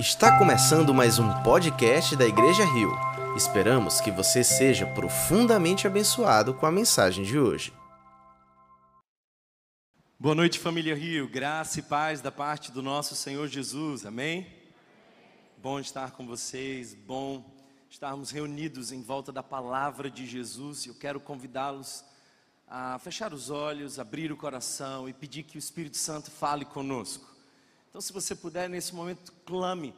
Está começando mais um podcast da Igreja Rio. Esperamos que você seja profundamente abençoado com a mensagem de hoje. Boa noite, família Rio. Graça e paz da parte do nosso Senhor Jesus. Amém? Bom estar com vocês, bom estarmos reunidos em volta da palavra de Jesus. Eu quero convidá-los a fechar os olhos, abrir o coração e pedir que o Espírito Santo fale conosco. Então, se você puder, nesse momento, clame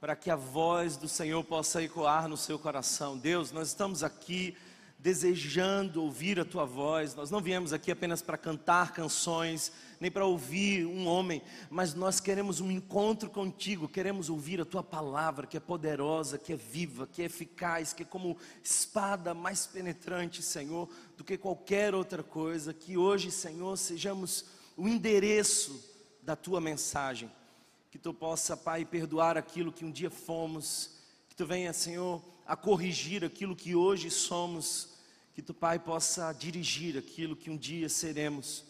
para que a voz do Senhor possa ecoar no seu coração. Deus, nós estamos aqui desejando ouvir a tua voz. Nós não viemos aqui apenas para cantar canções, nem para ouvir um homem, mas nós queremos um encontro contigo, queremos ouvir a tua palavra, que é poderosa, que é viva, que é eficaz, que é como espada mais penetrante, Senhor, do que qualquer outra coisa. Que hoje, Senhor, sejamos o endereço da tua mensagem. Que tu possa, Pai, perdoar aquilo que um dia fomos. Que tu venha, Senhor, a corrigir aquilo que hoje somos. Que tu, Pai, possa dirigir aquilo que um dia seremos.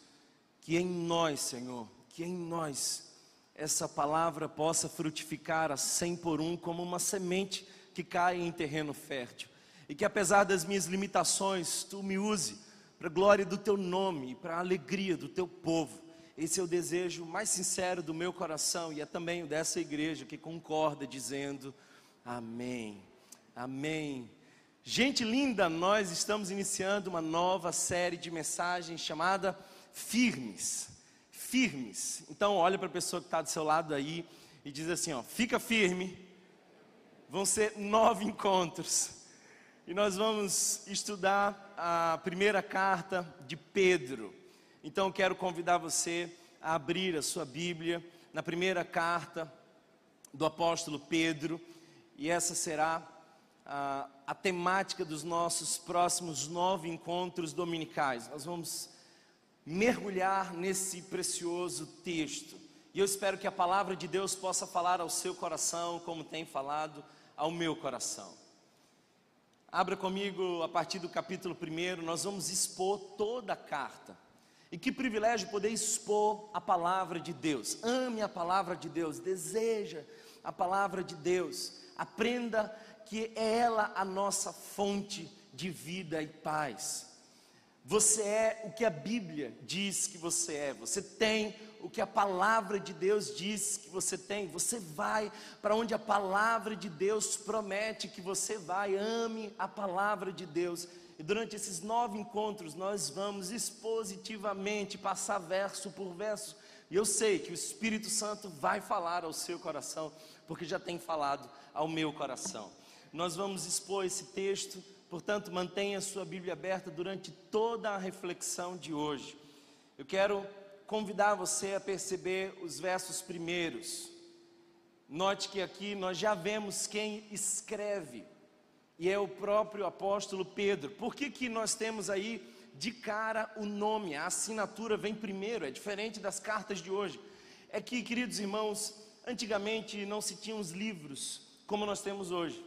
Que em nós, Senhor, que em nós essa palavra possa frutificar a cem por um como uma semente que cai em terreno fértil. E que apesar das minhas limitações, tu me use para a glória do teu nome e para a alegria do teu povo. Esse é o desejo mais sincero do meu coração e é também o dessa igreja que concorda dizendo amém. Amém. Gente linda, nós estamos iniciando uma nova série de mensagens chamada Firmes. Firmes. Então, olha para a pessoa que está do seu lado aí e diz assim: ó, fica firme. Vão ser nove encontros. E nós vamos estudar a primeira carta de Pedro. Então quero convidar você a abrir a sua Bíblia na primeira carta do apóstolo Pedro, e essa será a, a temática dos nossos próximos nove encontros dominicais. Nós vamos mergulhar nesse precioso texto. E eu espero que a palavra de Deus possa falar ao seu coração, como tem falado ao meu coração. Abra comigo a partir do capítulo 1, nós vamos expor toda a carta. E que privilégio poder expor a palavra de Deus. Ame a palavra de Deus, deseja a palavra de Deus. Aprenda que é ela a nossa fonte de vida e paz. Você é o que a Bíblia diz que você é. Você tem o que a palavra de Deus diz que você tem. Você vai para onde a palavra de Deus promete que você vai. Ame a palavra de Deus e durante esses nove encontros nós vamos expositivamente passar verso por verso. E eu sei que o Espírito Santo vai falar ao seu coração, porque já tem falado ao meu coração. Nós vamos expor esse texto, portanto, mantenha a sua Bíblia aberta durante toda a reflexão de hoje. Eu quero convidar você a perceber os versos primeiros. Note que aqui nós já vemos quem escreve e é o próprio apóstolo Pedro. Por que, que nós temos aí de cara o nome? A assinatura vem primeiro, é diferente das cartas de hoje. É que, queridos irmãos, antigamente não se tinham os livros como nós temos hoje.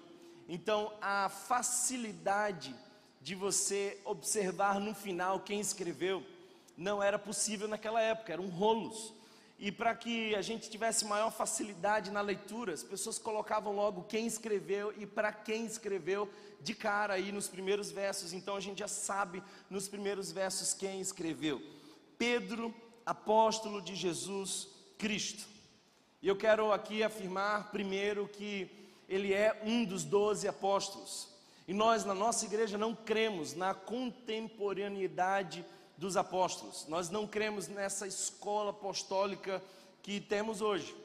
Então, a facilidade de você observar no final quem escreveu não era possível naquela época, eram rolos. E para que a gente tivesse maior facilidade na leitura, as pessoas colocavam logo quem escreveu e para quem escreveu de cara aí nos primeiros versos. Então a gente já sabe nos primeiros versos quem escreveu. Pedro, apóstolo de Jesus Cristo. E eu quero aqui afirmar primeiro que ele é um dos doze apóstolos. E nós na nossa igreja não cremos na contemporaneidade dos apóstolos. Nós não cremos nessa escola apostólica que temos hoje.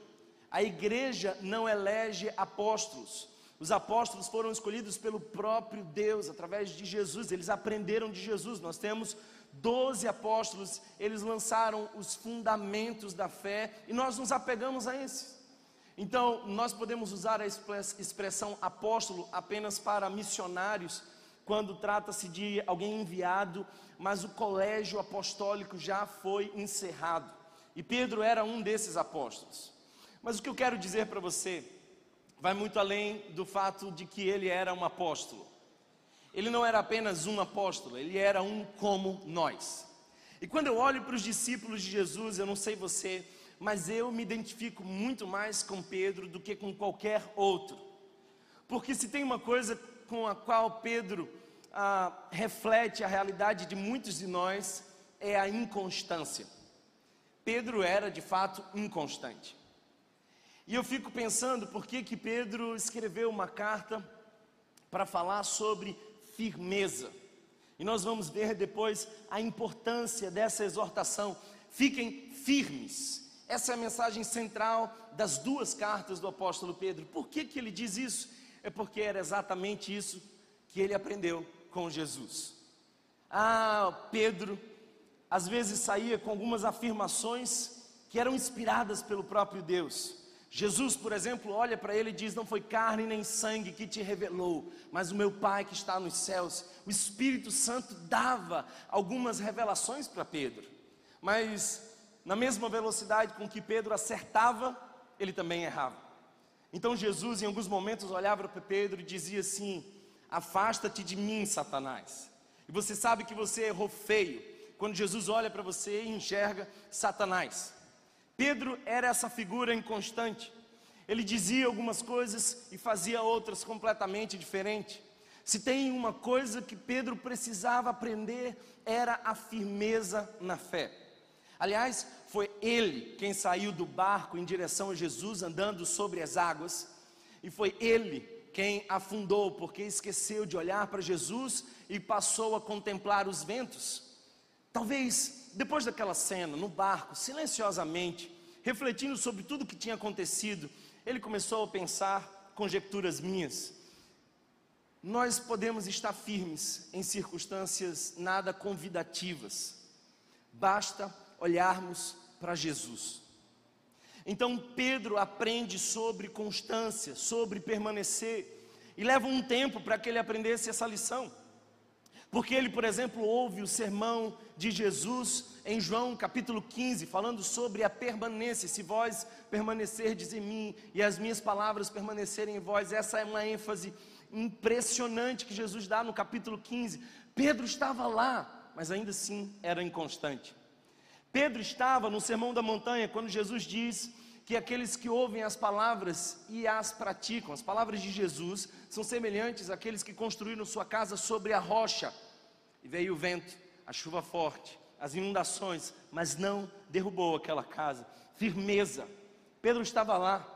A igreja não elege apóstolos. Os apóstolos foram escolhidos pelo próprio Deus, através de Jesus, eles aprenderam de Jesus. Nós temos doze apóstolos, eles lançaram os fundamentos da fé e nós nos apegamos a esses. Então, nós podemos usar a expressão apóstolo apenas para missionários, quando trata-se de alguém enviado mas o colégio apostólico já foi encerrado. E Pedro era um desses apóstolos. Mas o que eu quero dizer para você vai muito além do fato de que ele era um apóstolo. Ele não era apenas um apóstolo, ele era um como nós. E quando eu olho para os discípulos de Jesus, eu não sei você, mas eu me identifico muito mais com Pedro do que com qualquer outro. Porque se tem uma coisa com a qual Pedro ah, reflete a realidade de muitos de nós, é a inconstância. Pedro era de fato inconstante. E eu fico pensando por que, que Pedro escreveu uma carta para falar sobre firmeza. E nós vamos ver depois a importância dessa exortação. Fiquem firmes. Essa é a mensagem central das duas cartas do apóstolo Pedro. Por que, que ele diz isso? É porque era exatamente isso que ele aprendeu com Jesus. Ah, Pedro às vezes saía com algumas afirmações que eram inspiradas pelo próprio Deus. Jesus, por exemplo, olha para ele e diz: Não foi carne nem sangue que te revelou, mas o meu Pai que está nos céus. O Espírito Santo dava algumas revelações para Pedro, mas na mesma velocidade com que Pedro acertava, ele também errava. Então Jesus, em alguns momentos, olhava para Pedro e dizia assim: Afasta-te de mim, Satanás. E você sabe que você errou feio quando Jesus olha para você e enxerga Satanás. Pedro era essa figura inconstante. Ele dizia algumas coisas e fazia outras completamente diferentes. Se tem uma coisa que Pedro precisava aprender, era a firmeza na fé. Aliás, foi ele quem saiu do barco em direção a Jesus, andando sobre as águas, e foi ele quem afundou, porque esqueceu de olhar para Jesus e passou a contemplar os ventos. Talvez depois daquela cena, no barco, silenciosamente, refletindo sobre tudo o que tinha acontecido, ele começou a pensar conjecturas minhas. Nós podemos estar firmes em circunstâncias nada convidativas, basta olharmos para Jesus. Então Pedro aprende sobre constância, sobre permanecer, e leva um tempo para que ele aprendesse essa lição. Porque ele, por exemplo, ouve o sermão de Jesus em João capítulo 15, falando sobre a permanência. Se vós permanecerdes em mim e as minhas palavras permanecerem em vós, essa é uma ênfase impressionante que Jesus dá no capítulo 15. Pedro estava lá, mas ainda assim era inconstante. Pedro estava no Sermão da Montanha quando Jesus diz que aqueles que ouvem as palavras e as praticam, as palavras de Jesus, são semelhantes àqueles que construíram sua casa sobre a rocha. E veio o vento, a chuva forte, as inundações, mas não derrubou aquela casa. Firmeza. Pedro estava lá,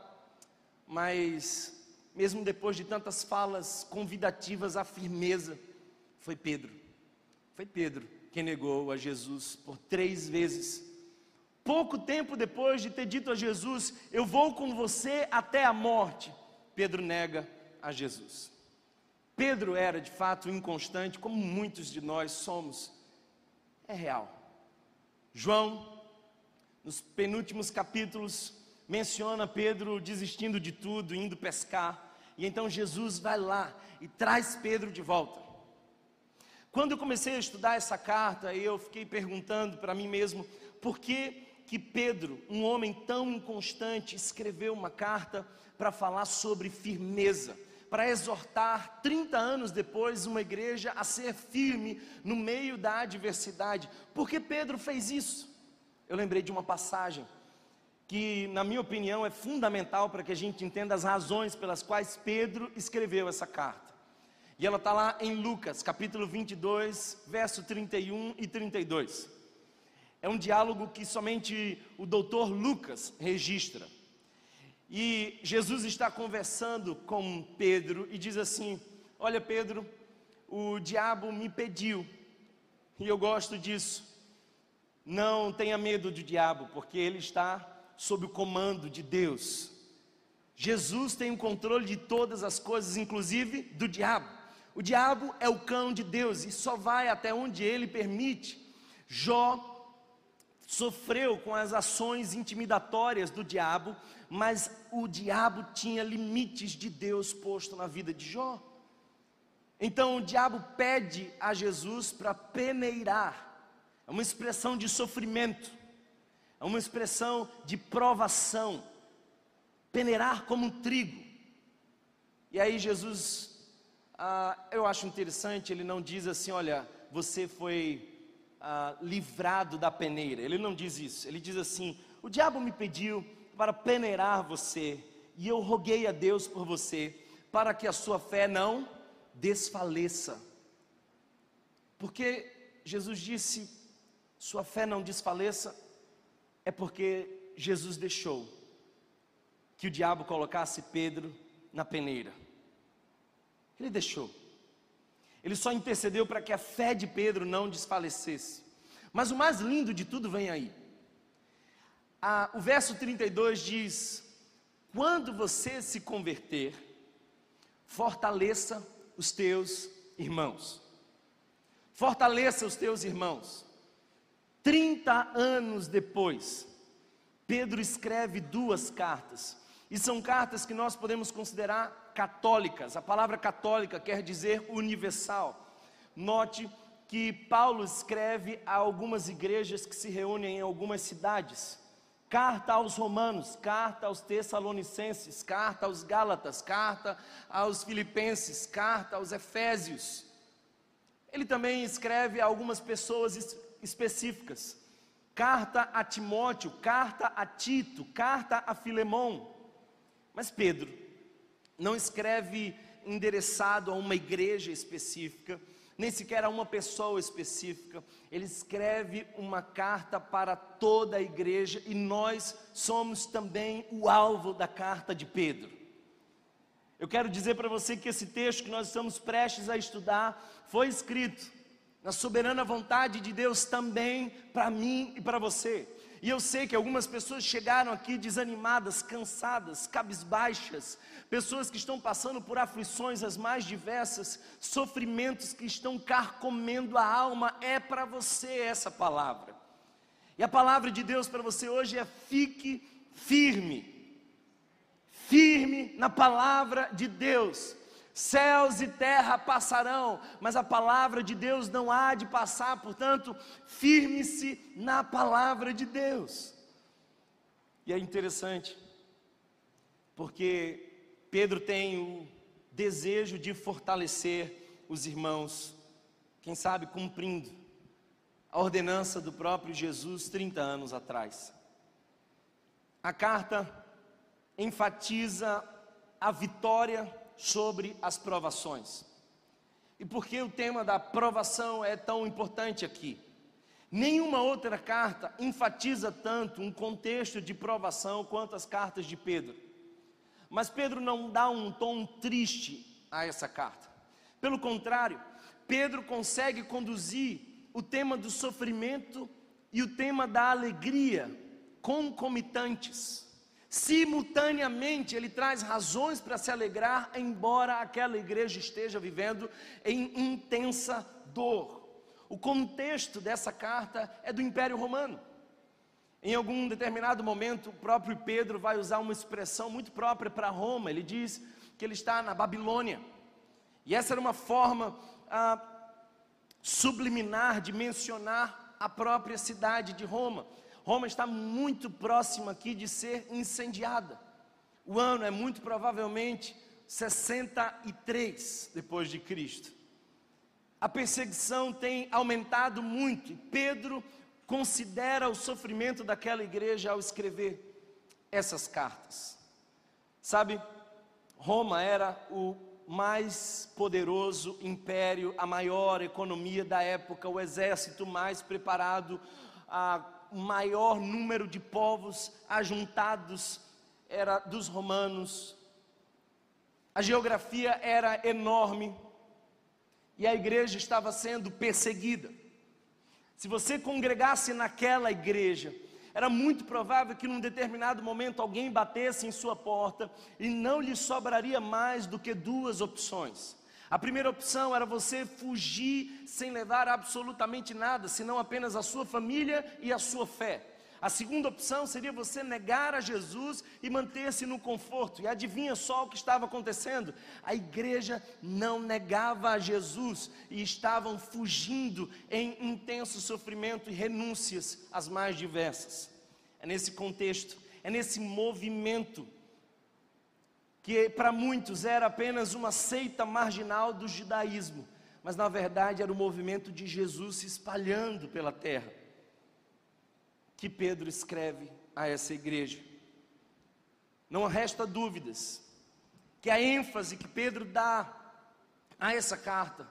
mas mesmo depois de tantas falas convidativas à firmeza, foi Pedro. Foi Pedro quem negou a Jesus por três vezes. Pouco tempo depois de ter dito a Jesus: Eu vou com você até a morte, Pedro nega a Jesus. Pedro era de fato inconstante, como muitos de nós somos. É real. João, nos penúltimos capítulos, menciona Pedro desistindo de tudo, indo pescar. E então Jesus vai lá e traz Pedro de volta. Quando eu comecei a estudar essa carta, eu fiquei perguntando para mim mesmo por que que Pedro, um homem tão inconstante, escreveu uma carta para falar sobre firmeza para exortar 30 anos depois uma igreja a ser firme no meio da adversidade. Por que Pedro fez isso? Eu lembrei de uma passagem que, na minha opinião, é fundamental para que a gente entenda as razões pelas quais Pedro escreveu essa carta. E ela está lá em Lucas, capítulo 22, verso 31 e 32. É um diálogo que somente o doutor Lucas registra. E Jesus está conversando com Pedro e diz assim: Olha, Pedro, o diabo me pediu, e eu gosto disso. Não tenha medo do diabo, porque ele está sob o comando de Deus. Jesus tem o controle de todas as coisas, inclusive do diabo. O diabo é o cão de Deus e só vai até onde ele permite. Jó sofreu com as ações intimidatórias do diabo, mas o diabo tinha limites de Deus posto na vida de Jó. Então o diabo pede a Jesus para peneirar, é uma expressão de sofrimento, é uma expressão de provação, peneirar como um trigo. E aí Jesus, ah, eu acho interessante, ele não diz assim, olha, você foi ah, livrado da peneira. Ele não diz isso. Ele diz assim: O diabo me pediu para peneirar você, e eu roguei a Deus por você, para que a sua fé não desfaleça. Porque Jesus disse: sua fé não desfaleça, é porque Jesus deixou que o diabo colocasse Pedro na peneira. Ele deixou. Ele só intercedeu para que a fé de Pedro não desfalecesse. Mas o mais lindo de tudo vem aí. Ah, o verso 32 diz: Quando você se converter, fortaleça os teus irmãos. Fortaleça os teus irmãos. 30 anos depois, Pedro escreve duas cartas. E são cartas que nós podemos considerar católicas. A palavra católica quer dizer universal. Note que Paulo escreve a algumas igrejas que se reúnem em algumas cidades. Carta aos Romanos, carta aos Tessalonicenses, carta aos Gálatas, carta aos Filipenses, carta aos Efésios. Ele também escreve a algumas pessoas específicas. Carta a Timóteo, carta a Tito, carta a Filemão. Mas Pedro não escreve endereçado a uma igreja específica, nem sequer a uma pessoa específica. Ele escreve uma carta para toda a igreja e nós somos também o alvo da carta de Pedro. Eu quero dizer para você que esse texto que nós estamos prestes a estudar foi escrito na soberana vontade de Deus também para mim e para você. E eu sei que algumas pessoas chegaram aqui desanimadas, cansadas, cabisbaixas, pessoas que estão passando por aflições as mais diversas, sofrimentos que estão carcomendo a alma. É para você essa palavra. E a palavra de Deus para você hoje é: fique firme. Firme na palavra de Deus. Céus e terra passarão, mas a palavra de Deus não há de passar, portanto, firme-se na palavra de Deus. E é interessante, porque Pedro tem o desejo de fortalecer os irmãos, quem sabe cumprindo a ordenança do próprio Jesus 30 anos atrás. A carta enfatiza a vitória sobre as provações. E por que o tema da provação é tão importante aqui? Nenhuma outra carta enfatiza tanto um contexto de provação quanto as cartas de Pedro. Mas Pedro não dá um tom triste a essa carta. Pelo contrário, Pedro consegue conduzir o tema do sofrimento e o tema da alegria concomitantes. Simultaneamente, ele traz razões para se alegrar, embora aquela igreja esteja vivendo em intensa dor. O contexto dessa carta é do Império Romano. Em algum determinado momento, o próprio Pedro vai usar uma expressão muito própria para Roma. Ele diz que ele está na Babilônia. E essa era uma forma ah, subliminar de mencionar a própria cidade de Roma. Roma está muito próxima aqui de ser incendiada. O ano é muito provavelmente 63 depois de Cristo. A perseguição tem aumentado muito. Pedro considera o sofrimento daquela igreja ao escrever essas cartas. Sabe, Roma era o mais poderoso império, a maior economia da época, o exército mais preparado, a maior número de povos ajuntados era dos romanos. A geografia era enorme e a igreja estava sendo perseguida. Se você congregasse naquela igreja, era muito provável que num determinado momento alguém batesse em sua porta e não lhe sobraria mais do que duas opções. A primeira opção era você fugir sem levar absolutamente nada, senão apenas a sua família e a sua fé. A segunda opção seria você negar a Jesus e manter-se no conforto. E adivinha só o que estava acontecendo? A igreja não negava a Jesus e estavam fugindo em intenso sofrimento e renúncias as mais diversas. É nesse contexto, é nesse movimento que para muitos era apenas uma seita marginal do judaísmo, mas na verdade era o movimento de Jesus se espalhando pela terra. Que Pedro escreve a essa igreja. Não resta dúvidas que a ênfase que Pedro dá a essa carta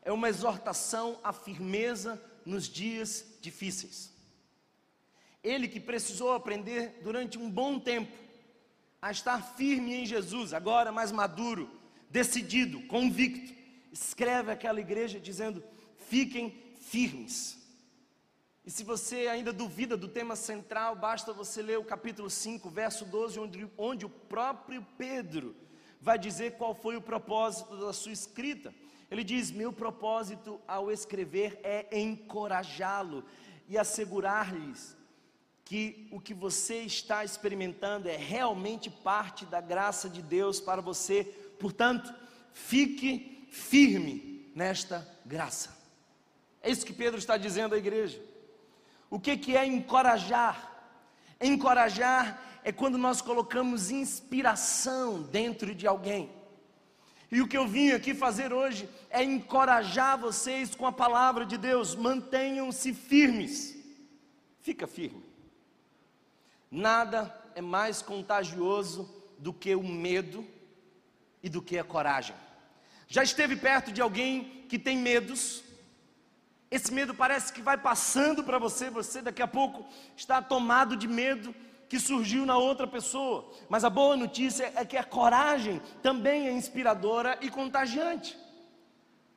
é uma exortação à firmeza nos dias difíceis. Ele que precisou aprender durante um bom tempo a estar firme em Jesus, agora mais maduro, decidido, convicto, escreve aquela igreja dizendo: fiquem firmes. E se você ainda duvida do tema central, basta você ler o capítulo 5, verso 12, onde, onde o próprio Pedro vai dizer qual foi o propósito da sua escrita. Ele diz: Meu propósito ao escrever é encorajá-lo e assegurar-lhes que o que você está experimentando é realmente parte da graça de Deus para você. Portanto, fique firme nesta graça. É isso que Pedro está dizendo à igreja. O que, que é encorajar? Encorajar é quando nós colocamos inspiração dentro de alguém. E o que eu vim aqui fazer hoje é encorajar vocês com a palavra de Deus. Mantenham-se firmes. Fica firme. Nada é mais contagioso do que o medo e do que a coragem. Já esteve perto de alguém que tem medos? Esse medo parece que vai passando para você, você daqui a pouco está tomado de medo que surgiu na outra pessoa. Mas a boa notícia é que a coragem também é inspiradora e contagiante.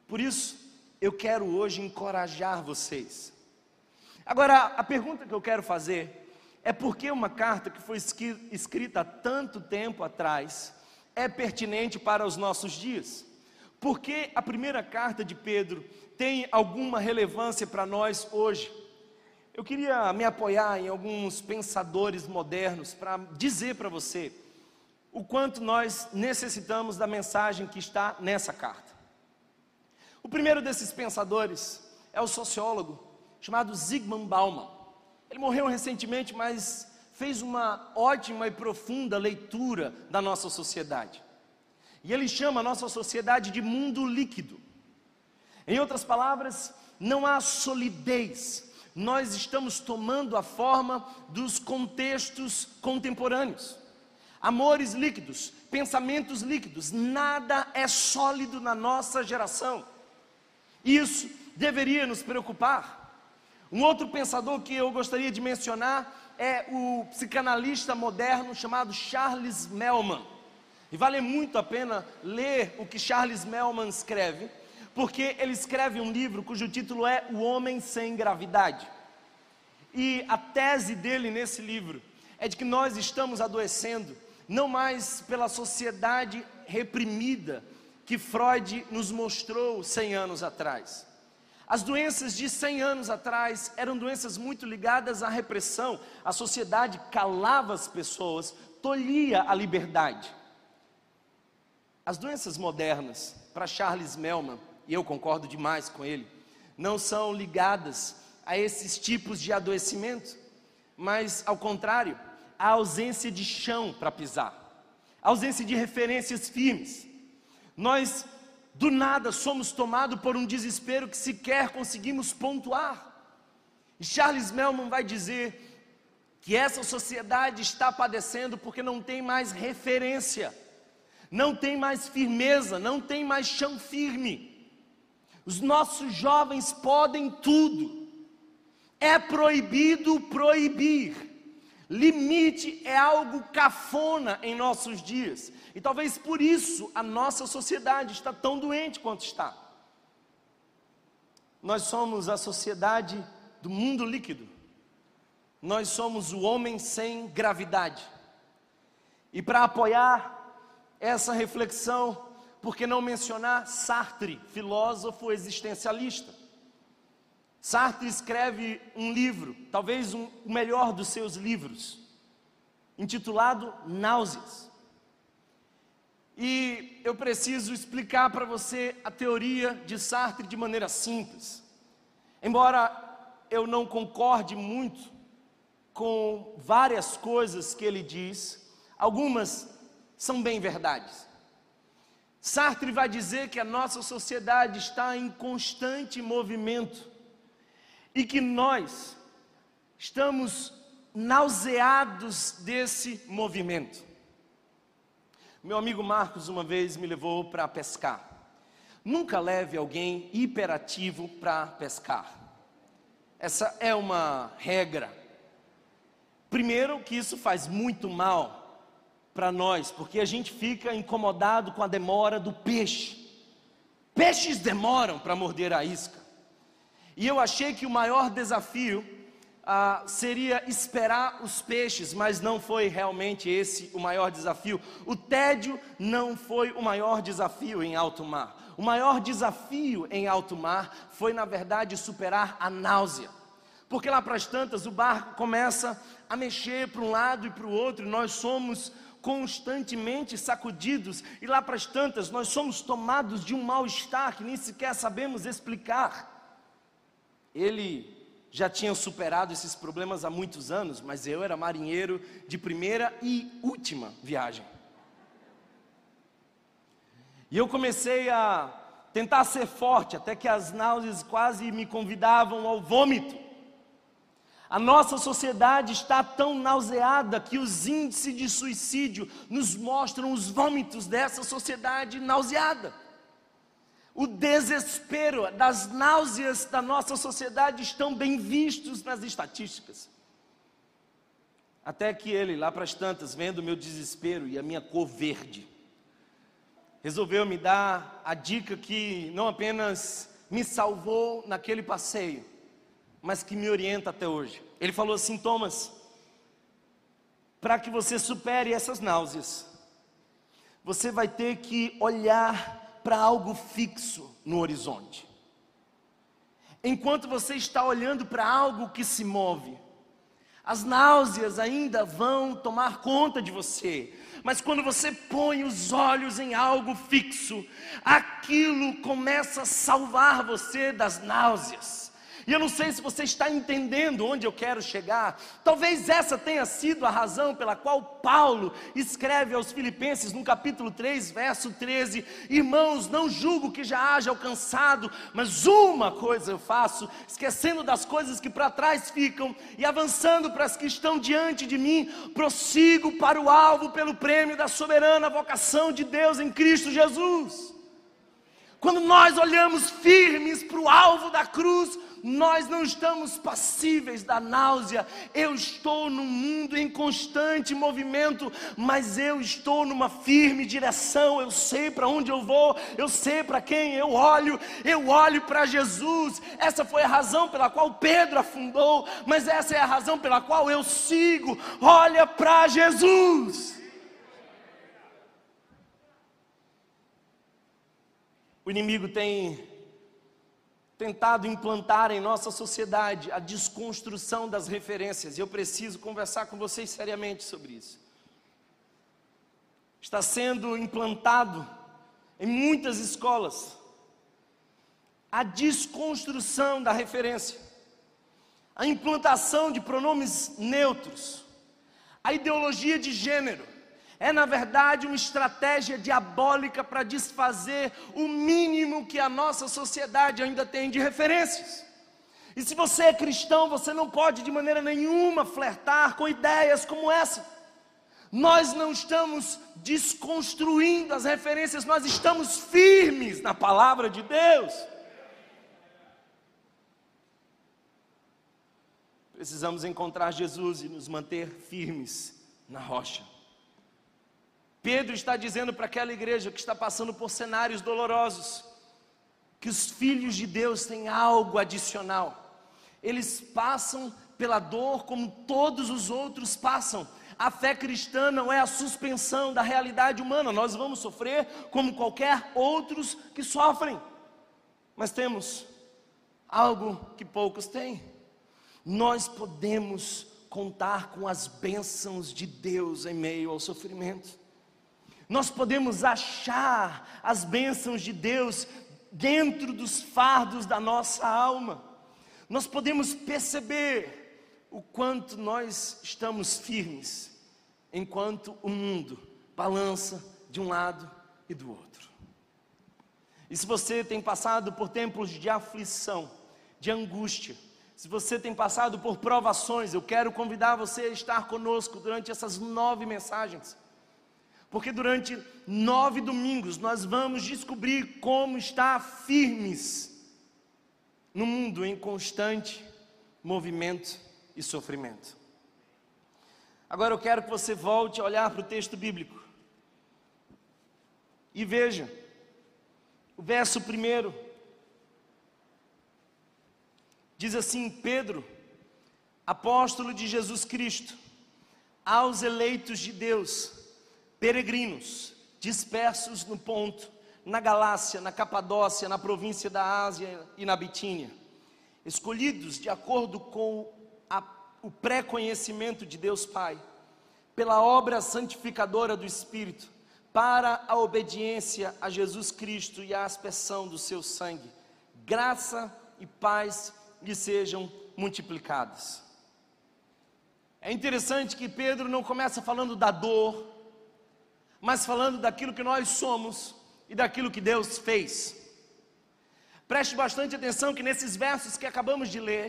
Por isso, eu quero hoje encorajar vocês. Agora, a pergunta que eu quero fazer é porque uma carta que foi escrita há tanto tempo atrás é pertinente para os nossos dias? Porque a primeira carta de Pedro tem alguma relevância para nós hoje? Eu queria me apoiar em alguns pensadores modernos para dizer para você o quanto nós necessitamos da mensagem que está nessa carta. O primeiro desses pensadores é o sociólogo chamado Zygmunt Bauman. Ele morreu recentemente, mas fez uma ótima e profunda leitura da nossa sociedade. E ele chama a nossa sociedade de mundo líquido. Em outras palavras, não há solidez. Nós estamos tomando a forma dos contextos contemporâneos. Amores líquidos, pensamentos líquidos, nada é sólido na nossa geração. Isso deveria nos preocupar. Um outro pensador que eu gostaria de mencionar é o psicanalista moderno chamado Charles Melman. E vale muito a pena ler o que Charles Melman escreve, porque ele escreve um livro cujo título é O Homem Sem Gravidade. E a tese dele nesse livro é de que nós estamos adoecendo não mais pela sociedade reprimida que Freud nos mostrou 100 anos atrás as doenças de 100 anos atrás eram doenças muito ligadas à repressão. A sociedade calava as pessoas, tolhia a liberdade. As doenças modernas, para Charles Melman, e eu concordo demais com ele, não são ligadas a esses tipos de adoecimento, mas ao contrário, a ausência de chão para pisar, a ausência de referências firmes. Nós do nada somos tomados por um desespero que sequer conseguimos pontuar. E Charles Melman vai dizer que essa sociedade está padecendo porque não tem mais referência, não tem mais firmeza, não tem mais chão firme. Os nossos jovens podem tudo, é proibido proibir. Limite é algo cafona em nossos dias. E talvez por isso a nossa sociedade está tão doente quanto está. Nós somos a sociedade do mundo líquido. Nós somos o homem sem gravidade. E para apoiar essa reflexão, por que não mencionar Sartre, filósofo existencialista? Sartre escreve um livro, talvez um, o melhor dos seus livros, intitulado Náuseas. E eu preciso explicar para você a teoria de Sartre de maneira simples. Embora eu não concorde muito com várias coisas que ele diz, algumas são bem verdades. Sartre vai dizer que a nossa sociedade está em constante movimento e que nós estamos nauseados desse movimento. Meu amigo Marcos uma vez me levou para pescar. Nunca leve alguém hiperativo para pescar. Essa é uma regra. Primeiro, que isso faz muito mal para nós, porque a gente fica incomodado com a demora do peixe. Peixes demoram para morder a isca. E eu achei que o maior desafio ah, seria esperar os peixes, mas não foi realmente esse o maior desafio. O tédio não foi o maior desafio em alto mar. O maior desafio em alto mar foi, na verdade, superar a náusea. Porque lá para as tantas o barco começa a mexer para um lado e para o outro, e nós somos constantemente sacudidos, e lá para as tantas nós somos tomados de um mal-estar que nem sequer sabemos explicar. Ele já tinha superado esses problemas há muitos anos, mas eu era marinheiro de primeira e última viagem. E eu comecei a tentar ser forte, até que as náuseas quase me convidavam ao vômito. A nossa sociedade está tão nauseada que os índices de suicídio nos mostram os vômitos dessa sociedade nauseada. O desespero das náuseas da nossa sociedade estão bem vistos nas estatísticas. Até que ele, lá para as tantas, vendo o meu desespero e a minha cor verde, resolveu me dar a dica que não apenas me salvou naquele passeio, mas que me orienta até hoje. Ele falou assim: Thomas, para que você supere essas náuseas, você vai ter que olhar para algo fixo no horizonte. Enquanto você está olhando para algo que se move, as náuseas ainda vão tomar conta de você, mas quando você põe os olhos em algo fixo, aquilo começa a salvar você das náuseas. E eu não sei se você está entendendo onde eu quero chegar. Talvez essa tenha sido a razão pela qual Paulo escreve aos Filipenses, no capítulo 3, verso 13: Irmãos, não julgo que já haja alcançado, mas uma coisa eu faço, esquecendo das coisas que para trás ficam e avançando para as que estão diante de mim, prossigo para o alvo pelo prêmio da soberana vocação de Deus em Cristo Jesus. Quando nós olhamos firmes para o alvo da cruz, nós não estamos passíveis da náusea. Eu estou num mundo em constante movimento, mas eu estou numa firme direção. Eu sei para onde eu vou, eu sei para quem eu olho. Eu olho para Jesus. Essa foi a razão pela qual Pedro afundou, mas essa é a razão pela qual eu sigo. Olha para Jesus. O inimigo tem tentado implantar em nossa sociedade a desconstrução das referências, eu preciso conversar com vocês seriamente sobre isso. Está sendo implantado em muitas escolas a desconstrução da referência, a implantação de pronomes neutros, a ideologia de gênero, é na verdade uma estratégia diabólica para desfazer o mínimo que a nossa sociedade ainda tem de referências. E se você é cristão, você não pode de maneira nenhuma flertar com ideias como essa. Nós não estamos desconstruindo as referências, nós estamos firmes na palavra de Deus. Precisamos encontrar Jesus e nos manter firmes na rocha. Pedro está dizendo para aquela igreja que está passando por cenários dolorosos, que os filhos de Deus têm algo adicional. Eles passam pela dor como todos os outros passam. A fé cristã não é a suspensão da realidade humana. Nós vamos sofrer como qualquer outros que sofrem. Mas temos algo que poucos têm. Nós podemos contar com as bênçãos de Deus em meio ao sofrimento nós podemos achar as bênçãos de Deus dentro dos fardos da nossa alma, nós podemos perceber o quanto nós estamos firmes, enquanto o mundo balança de um lado e do outro. E se você tem passado por tempos de aflição, de angústia, Se você tem passado por provações, eu quero convidar você a estar conosco durante essas nove mensagens. Porque durante nove domingos nós vamos descobrir como estar firmes no mundo em constante movimento e sofrimento. Agora eu quero que você volte a olhar para o texto bíblico e veja o verso primeiro Diz assim Pedro, apóstolo de Jesus Cristo, aos eleitos de Deus, peregrinos, dispersos no ponto, na Galácia, na Capadócia, na província da Ásia e na Bitínia, escolhidos de acordo com a, o pré-conhecimento de Deus Pai, pela obra santificadora do Espírito, para a obediência a Jesus Cristo e a aspersão do seu sangue, graça e paz lhe sejam multiplicadas. É interessante que Pedro não começa falando da dor, mas falando daquilo que nós somos e daquilo que Deus fez. Preste bastante atenção que nesses versos que acabamos de ler,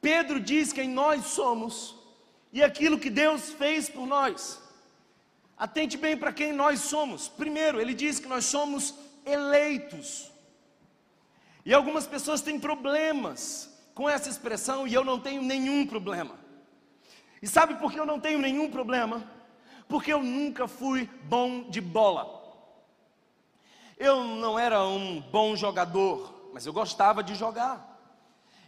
Pedro diz quem nós somos e aquilo que Deus fez por nós. Atente bem para quem nós somos. Primeiro, ele diz que nós somos eleitos. E algumas pessoas têm problemas com essa expressão e eu não tenho nenhum problema. E sabe por que eu não tenho nenhum problema? Porque eu nunca fui bom de bola. Eu não era um bom jogador, mas eu gostava de jogar.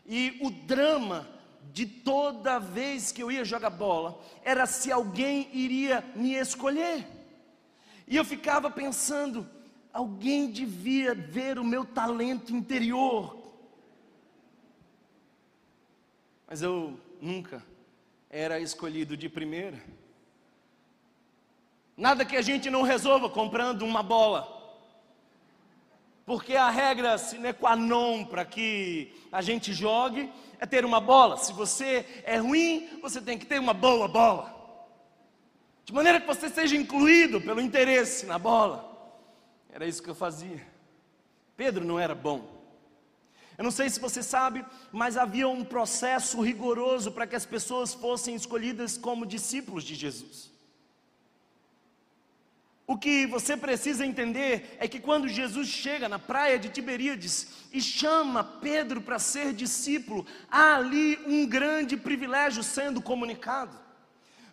E o drama de toda vez que eu ia jogar bola era se alguém iria me escolher. E eu ficava pensando, alguém devia ver o meu talento interior. Mas eu nunca era escolhido de primeira. Nada que a gente não resolva comprando uma bola. Porque a regra sine qua non para que a gente jogue é ter uma bola. Se você é ruim, você tem que ter uma boa bola. De maneira que você seja incluído pelo interesse na bola. Era isso que eu fazia. Pedro não era bom. Eu não sei se você sabe, mas havia um processo rigoroso para que as pessoas fossem escolhidas como discípulos de Jesus. O que você precisa entender é que quando Jesus chega na praia de Tiberíades e chama Pedro para ser discípulo, há ali um grande privilégio sendo comunicado.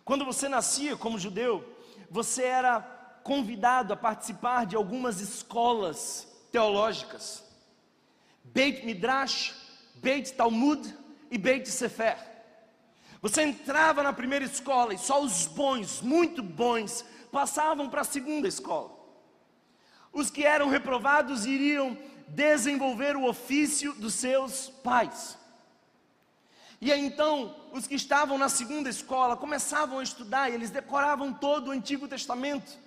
Quando você nascia como judeu, você era convidado a participar de algumas escolas teológicas. Beit Midrash, Beit Talmud e Beit Sefer. Você entrava na primeira escola e só os bons, muito bons, passavam para a segunda escola. Os que eram reprovados iriam desenvolver o ofício dos seus pais. E aí então, os que estavam na segunda escola começavam a estudar e eles decoravam todo o Antigo Testamento.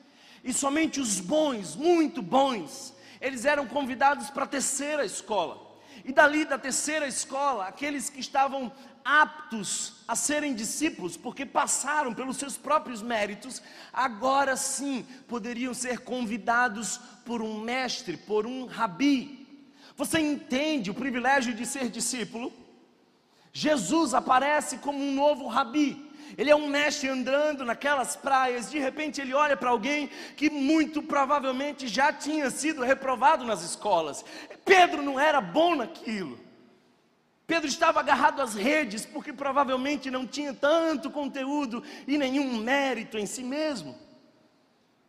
E somente os bons, muito bons, eles eram convidados para a terceira escola. E dali da terceira escola, aqueles que estavam aptos a serem discípulos, porque passaram pelos seus próprios méritos, agora sim poderiam ser convidados por um mestre, por um rabi. Você entende o privilégio de ser discípulo? Jesus aparece como um novo rabi. Ele é um mestre andando naquelas praias, de repente ele olha para alguém que muito provavelmente já tinha sido reprovado nas escolas. Pedro não era bom naquilo. Pedro estava agarrado às redes porque provavelmente não tinha tanto conteúdo e nenhum mérito em si mesmo.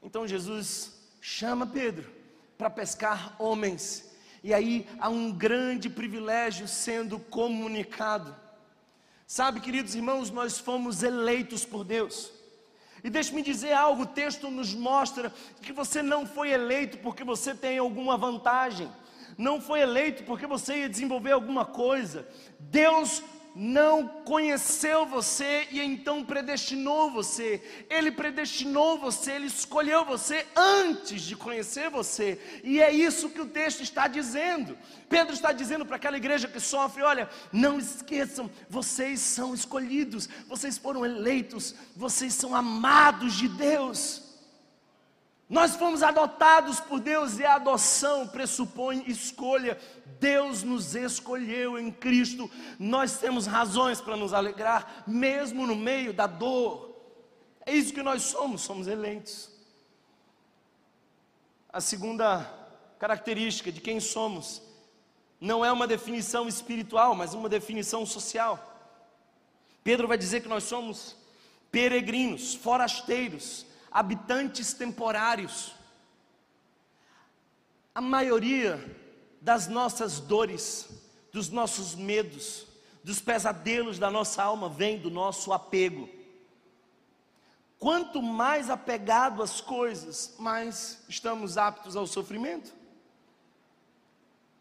Então Jesus chama Pedro para pescar homens. E aí há um grande privilégio sendo comunicado. Sabe, queridos irmãos, nós fomos eleitos por Deus. E deixe-me dizer algo: o texto nos mostra que você não foi eleito porque você tem alguma vantagem, não foi eleito porque você ia desenvolver alguma coisa. Deus não conheceu você e então predestinou você. Ele predestinou você, ele escolheu você antes de conhecer você. E é isso que o texto está dizendo. Pedro está dizendo para aquela igreja que sofre: olha, não esqueçam, vocês são escolhidos, vocês foram eleitos, vocês são amados de Deus. Nós fomos adotados por Deus e a adoção pressupõe escolha. Deus nos escolheu em Cristo. Nós temos razões para nos alegrar, mesmo no meio da dor. É isso que nós somos, somos eleitos. A segunda característica de quem somos não é uma definição espiritual, mas uma definição social. Pedro vai dizer que nós somos peregrinos, forasteiros, habitantes temporários. A maioria das nossas dores, dos nossos medos, dos pesadelos da nossa alma vem do nosso apego. Quanto mais apegado às coisas, mais estamos aptos ao sofrimento.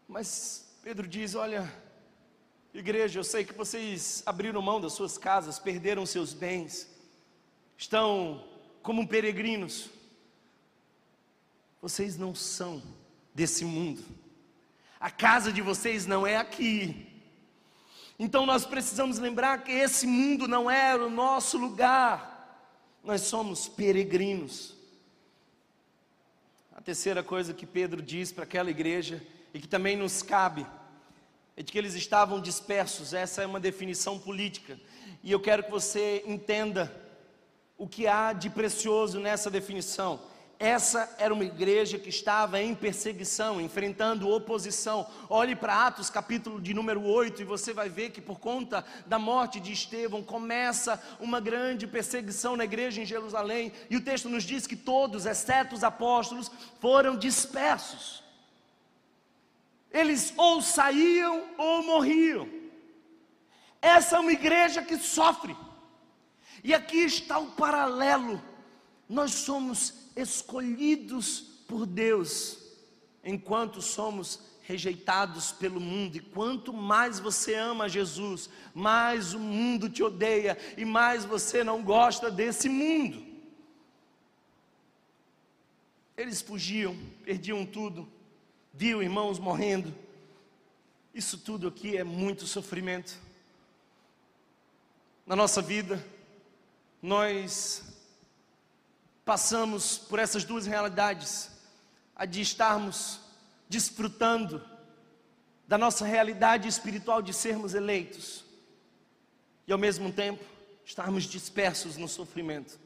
Mas Pedro diz: Olha, igreja, eu sei que vocês abriram mão das suas casas, perderam seus bens, estão como peregrinos. Vocês não são desse mundo. A casa de vocês não é aqui. Então nós precisamos lembrar que esse mundo não é o nosso lugar. Nós somos peregrinos. A terceira coisa que Pedro diz para aquela igreja e que também nos cabe é de que eles estavam dispersos. Essa é uma definição política. E eu quero que você entenda o que há de precioso nessa definição. Essa era uma igreja que estava em perseguição, enfrentando oposição. Olhe para Atos, capítulo de número 8, e você vai ver que por conta da morte de Estevão começa uma grande perseguição na igreja em Jerusalém. E o texto nos diz que todos, exceto os apóstolos, foram dispersos. Eles ou saíam ou morriam. Essa é uma igreja que sofre. E aqui está o paralelo. Nós somos escolhidos por Deus, enquanto somos rejeitados pelo mundo. E quanto mais você ama Jesus, mais o mundo te odeia e mais você não gosta desse mundo. Eles fugiam, perdiam tudo, viu irmãos morrendo. Isso tudo aqui é muito sofrimento. Na nossa vida, nós passamos por essas duas realidades, a de estarmos desfrutando da nossa realidade espiritual de sermos eleitos e ao mesmo tempo estarmos dispersos no sofrimento.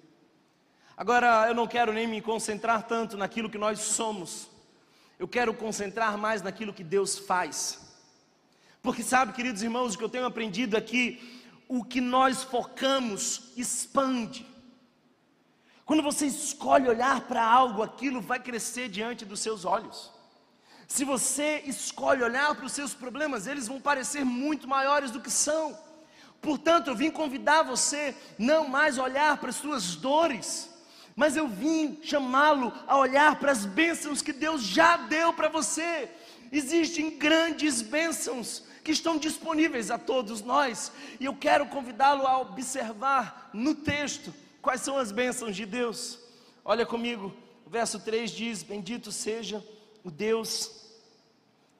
Agora, eu não quero nem me concentrar tanto naquilo que nós somos, eu quero concentrar mais naquilo que Deus faz. Porque sabe, queridos irmãos, o que eu tenho aprendido aqui o que nós focamos expande. Quando você escolhe olhar para algo, aquilo vai crescer diante dos seus olhos. Se você escolhe olhar para os seus problemas, eles vão parecer muito maiores do que são. Portanto, eu vim convidar você não mais olhar para as suas dores, mas eu vim chamá-lo a olhar para as bênçãos que Deus já deu para você. Existem grandes bênçãos que estão disponíveis a todos nós, e eu quero convidá-lo a observar no texto quais são as bênçãos de Deus. Olha comigo, o verso 3 diz: Bendito seja o Deus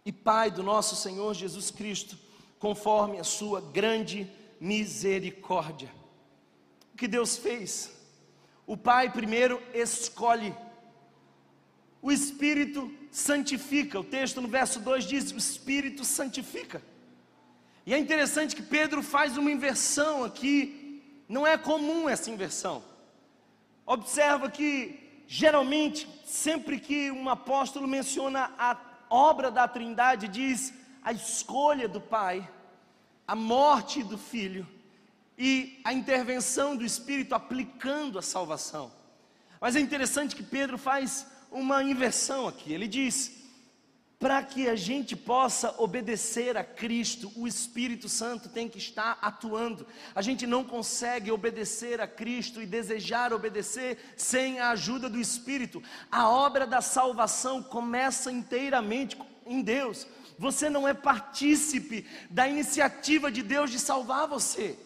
e Pai do nosso Senhor Jesus Cristo, conforme a sua grande misericórdia. O que Deus fez? O Pai primeiro escolhe, o Espírito santifica. O texto no verso 2 diz: O Espírito santifica. E é interessante que Pedro faz uma inversão aqui, não é comum essa inversão. Observa que, geralmente, sempre que um apóstolo menciona a obra da Trindade, diz a escolha do Pai, a morte do Filho e a intervenção do Espírito aplicando a salvação. Mas é interessante que Pedro faz uma inversão aqui, ele diz: para que a gente possa obedecer a Cristo, o Espírito Santo tem que estar atuando. A gente não consegue obedecer a Cristo e desejar obedecer sem a ajuda do Espírito. A obra da salvação começa inteiramente em Deus. Você não é partícipe da iniciativa de Deus de salvar você.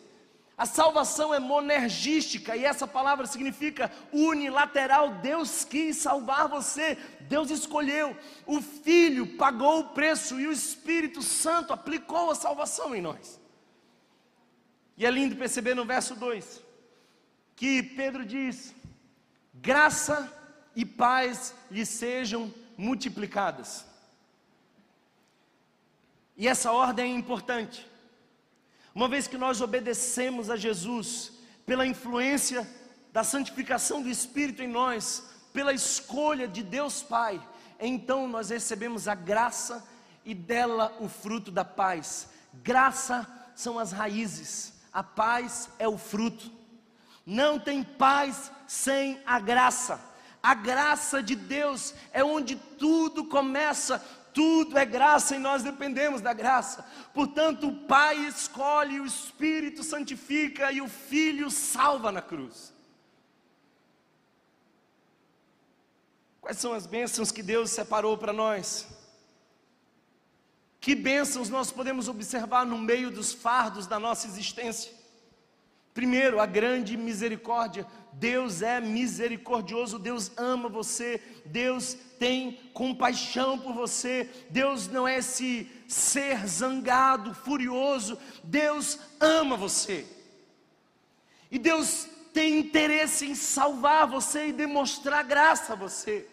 A salvação é monergística e essa palavra significa unilateral. Deus quis salvar você, Deus escolheu. O Filho pagou o preço e o Espírito Santo aplicou a salvação em nós. E é lindo perceber no verso 2 que Pedro diz: graça e paz lhe sejam multiplicadas. E essa ordem é importante. Uma vez que nós obedecemos a Jesus, pela influência da santificação do Espírito em nós, pela escolha de Deus Pai, então nós recebemos a graça e dela o fruto da paz. Graça são as raízes, a paz é o fruto. Não tem paz sem a graça. A graça de Deus é onde tudo começa, tudo é graça e nós dependemos da graça. Portanto, o Pai escolhe, o Espírito santifica e o Filho salva na cruz. Quais são as bênçãos que Deus separou para nós? Que bênçãos nós podemos observar no meio dos fardos da nossa existência? Primeiro, a grande misericórdia. Deus é misericordioso, Deus ama você, Deus tem compaixão por você, Deus não é esse ser zangado, furioso, Deus ama você. E Deus tem interesse em salvar você e demonstrar graça a você.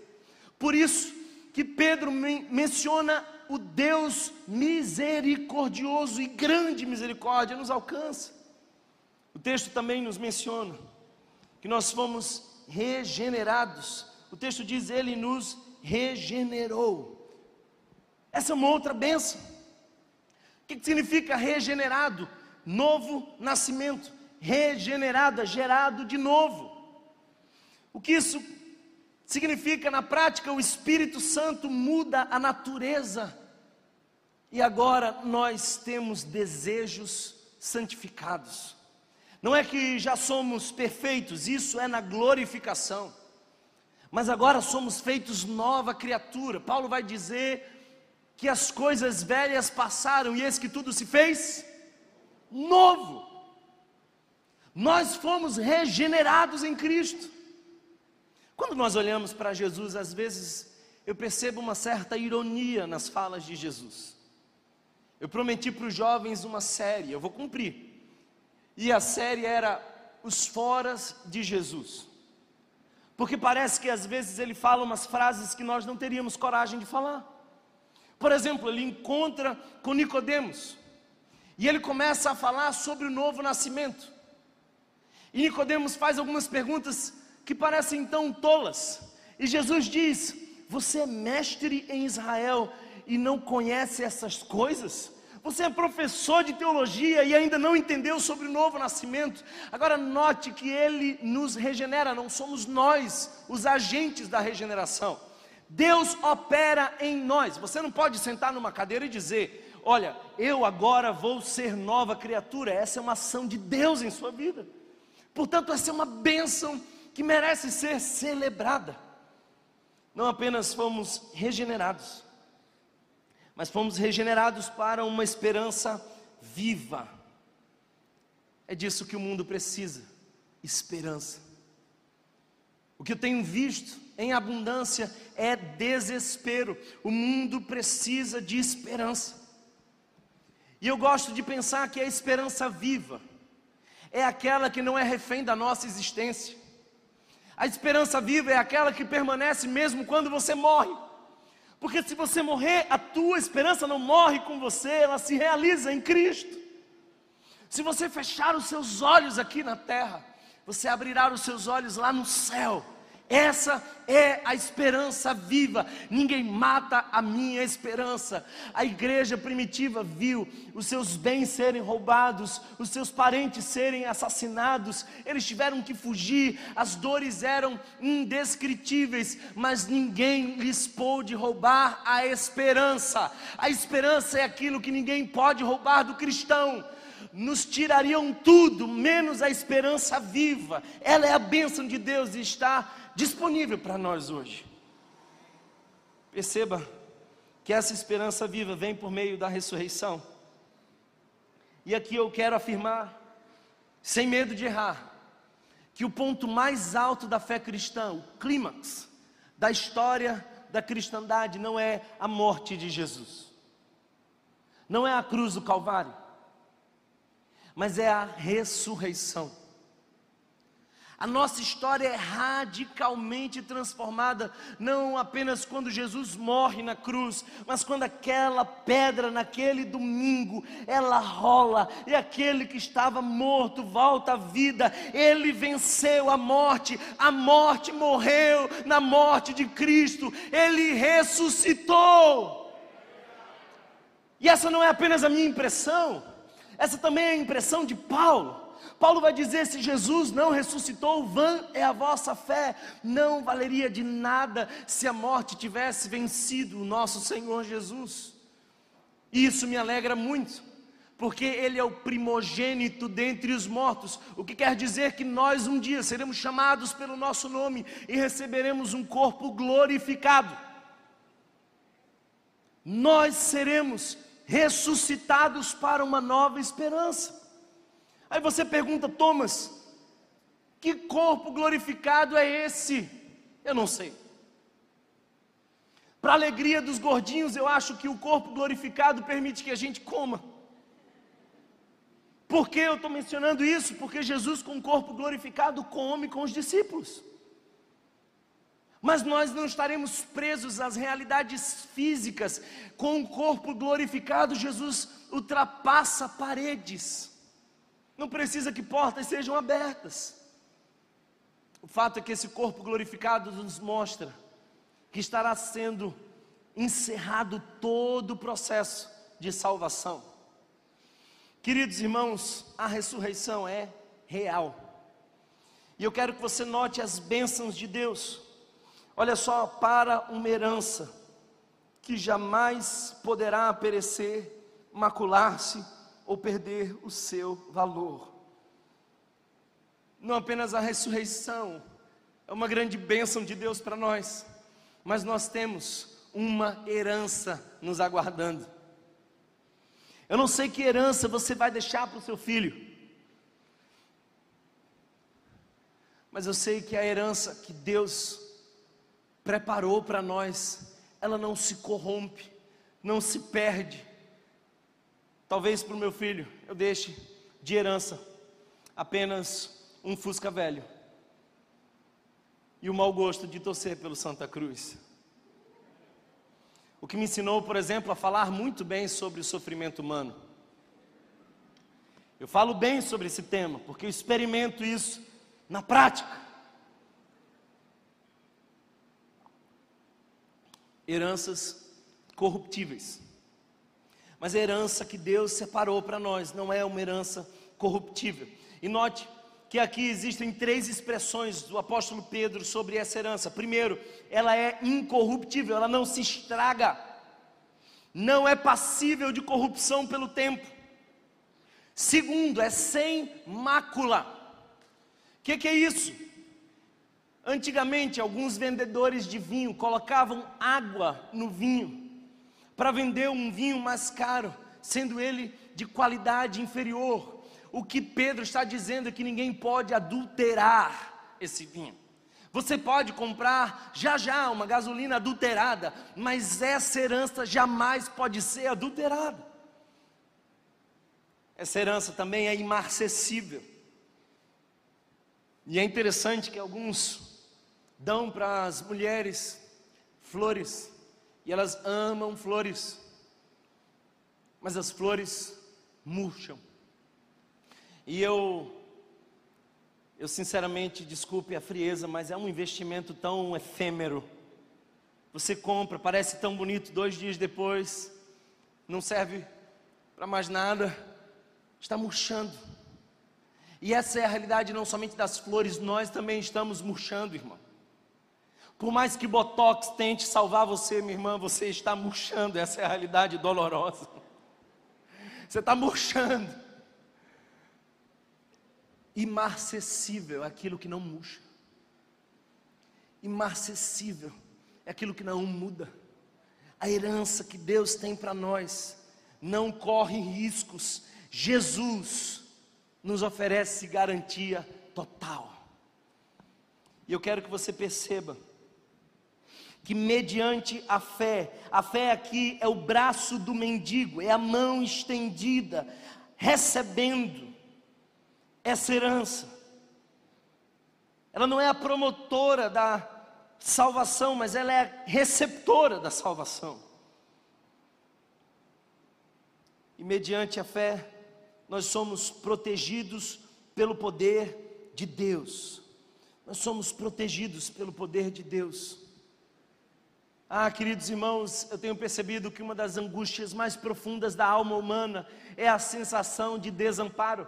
Por isso que Pedro men menciona o Deus misericordioso e grande misericórdia nos alcança. O texto também nos menciona que nós fomos regenerados. O texto diz: Ele nos regenerou. Essa é uma outra benção. O que significa regenerado? Novo nascimento, regenerada, gerado de novo. O que isso significa na prática? O Espírito Santo muda a natureza e agora nós temos desejos santificados. Não é que já somos perfeitos, isso é na glorificação. Mas agora somos feitos nova criatura. Paulo vai dizer que as coisas velhas passaram e eis que tudo se fez novo. Nós fomos regenerados em Cristo. Quando nós olhamos para Jesus, às vezes eu percebo uma certa ironia nas falas de Jesus. Eu prometi para os jovens uma série, eu vou cumprir. E a série era Os Foras de Jesus. Porque parece que às vezes ele fala umas frases que nós não teríamos coragem de falar. Por exemplo, ele encontra com Nicodemos e ele começa a falar sobre o novo nascimento. E Nicodemos faz algumas perguntas que parecem tão tolas. E Jesus diz: Você é mestre em Israel e não conhece essas coisas? Você é professor de teologia e ainda não entendeu sobre o novo nascimento. Agora note que ele nos regenera, não somos nós os agentes da regeneração. Deus opera em nós. Você não pode sentar numa cadeira e dizer: Olha, eu agora vou ser nova criatura. Essa é uma ação de Deus em sua vida. Portanto, essa é uma bênção que merece ser celebrada. Não apenas fomos regenerados, mas fomos regenerados para uma esperança viva. É disso que o mundo precisa: esperança. O que eu tenho visto em abundância é desespero. O mundo precisa de esperança. E eu gosto de pensar que a esperança viva é aquela que não é refém da nossa existência. A esperança viva é aquela que permanece mesmo quando você morre. Porque se você morrer, a tua esperança não morre com você, ela se realiza em Cristo. Se você fechar os seus olhos aqui na terra, você abrirá os seus olhos lá no céu essa é a esperança viva. Ninguém mata a minha esperança. A igreja primitiva viu os seus bens serem roubados, os seus parentes serem assassinados. Eles tiveram que fugir. As dores eram indescritíveis, mas ninguém lhes pôde roubar a esperança. A esperança é aquilo que ninguém pode roubar do cristão nos tirariam tudo, menos a esperança viva. Ela é a bênção de Deus e está disponível para nós hoje. Perceba que essa esperança viva vem por meio da ressurreição. E aqui eu quero afirmar, sem medo de errar, que o ponto mais alto da fé cristã, o clímax da história da cristandade, não é a morte de Jesus, não é a cruz do Calvário, mas é a ressurreição. A nossa história é radicalmente transformada, não apenas quando Jesus morre na cruz, mas quando aquela pedra naquele domingo, ela rola e aquele que estava morto volta à vida. Ele venceu a morte, a morte morreu na morte de Cristo. Ele ressuscitou. E essa não é apenas a minha impressão, essa também é a impressão de Paulo. Paulo vai dizer: se Jesus não ressuscitou, vã é a vossa fé, não valeria de nada se a morte tivesse vencido o nosso Senhor Jesus. E isso me alegra muito, porque Ele é o primogênito dentre os mortos, o que quer dizer que nós um dia seremos chamados pelo nosso nome e receberemos um corpo glorificado. Nós seremos ressuscitados para uma nova esperança. Aí você pergunta, Thomas, que corpo glorificado é esse? Eu não sei. Para a alegria dos gordinhos, eu acho que o corpo glorificado permite que a gente coma. Por que eu estou mencionando isso? Porque Jesus, com o corpo glorificado, come com os discípulos. Mas nós não estaremos presos às realidades físicas. Com o corpo glorificado, Jesus ultrapassa paredes. Não precisa que portas sejam abertas. O fato é que esse corpo glorificado nos mostra que estará sendo encerrado todo o processo de salvação. Queridos irmãos, a ressurreição é real. E eu quero que você note as bênçãos de Deus. Olha só, para uma herança que jamais poderá perecer, macular-se ou perder o seu valor. Não apenas a ressurreição é uma grande bênção de Deus para nós, mas nós temos uma herança nos aguardando. Eu não sei que herança você vai deixar para o seu filho, mas eu sei que a herança que Deus preparou para nós, ela não se corrompe, não se perde. Talvez para o meu filho eu deixe de herança apenas um Fusca velho e o mau gosto de torcer pelo Santa Cruz. O que me ensinou, por exemplo, a falar muito bem sobre o sofrimento humano. Eu falo bem sobre esse tema, porque eu experimento isso na prática. heranças corruptíveis. Mas a herança que Deus separou para nós não é uma herança corruptível. E note que aqui existem três expressões do apóstolo Pedro sobre essa herança. Primeiro, ela é incorruptível, ela não se estraga, não é passível de corrupção pelo tempo. Segundo, é sem mácula. O que, que é isso? Antigamente, alguns vendedores de vinho colocavam água no vinho para vender um vinho mais caro, sendo ele de qualidade inferior. O que Pedro está dizendo é que ninguém pode adulterar esse vinho. Você pode comprar já já uma gasolina adulterada, mas essa herança jamais pode ser adulterada. Essa herança também é imarcessível. E é interessante que alguns dão para as mulheres flores, e elas amam flores, mas as flores murcham. E eu, eu sinceramente, desculpe a frieza, mas é um investimento tão efêmero. Você compra, parece tão bonito, dois dias depois, não serve para mais nada, está murchando. E essa é a realidade não somente das flores, nós também estamos murchando, irmão. Por mais que Botox tente salvar você, minha irmã, você está murchando, essa é a realidade dolorosa. Você está murchando. Imarcessível é aquilo que não murcha. Imarcessível é aquilo que não muda. A herança que Deus tem para nós não corre riscos. Jesus nos oferece garantia total. E eu quero que você perceba que mediante a fé, a fé aqui é o braço do mendigo, é a mão estendida, recebendo essa herança. Ela não é a promotora da salvação, mas ela é a receptora da salvação. E mediante a fé, nós somos protegidos pelo poder de Deus. Nós somos protegidos pelo poder de Deus. Ah, queridos irmãos, eu tenho percebido que uma das angústias mais profundas da alma humana é a sensação de desamparo.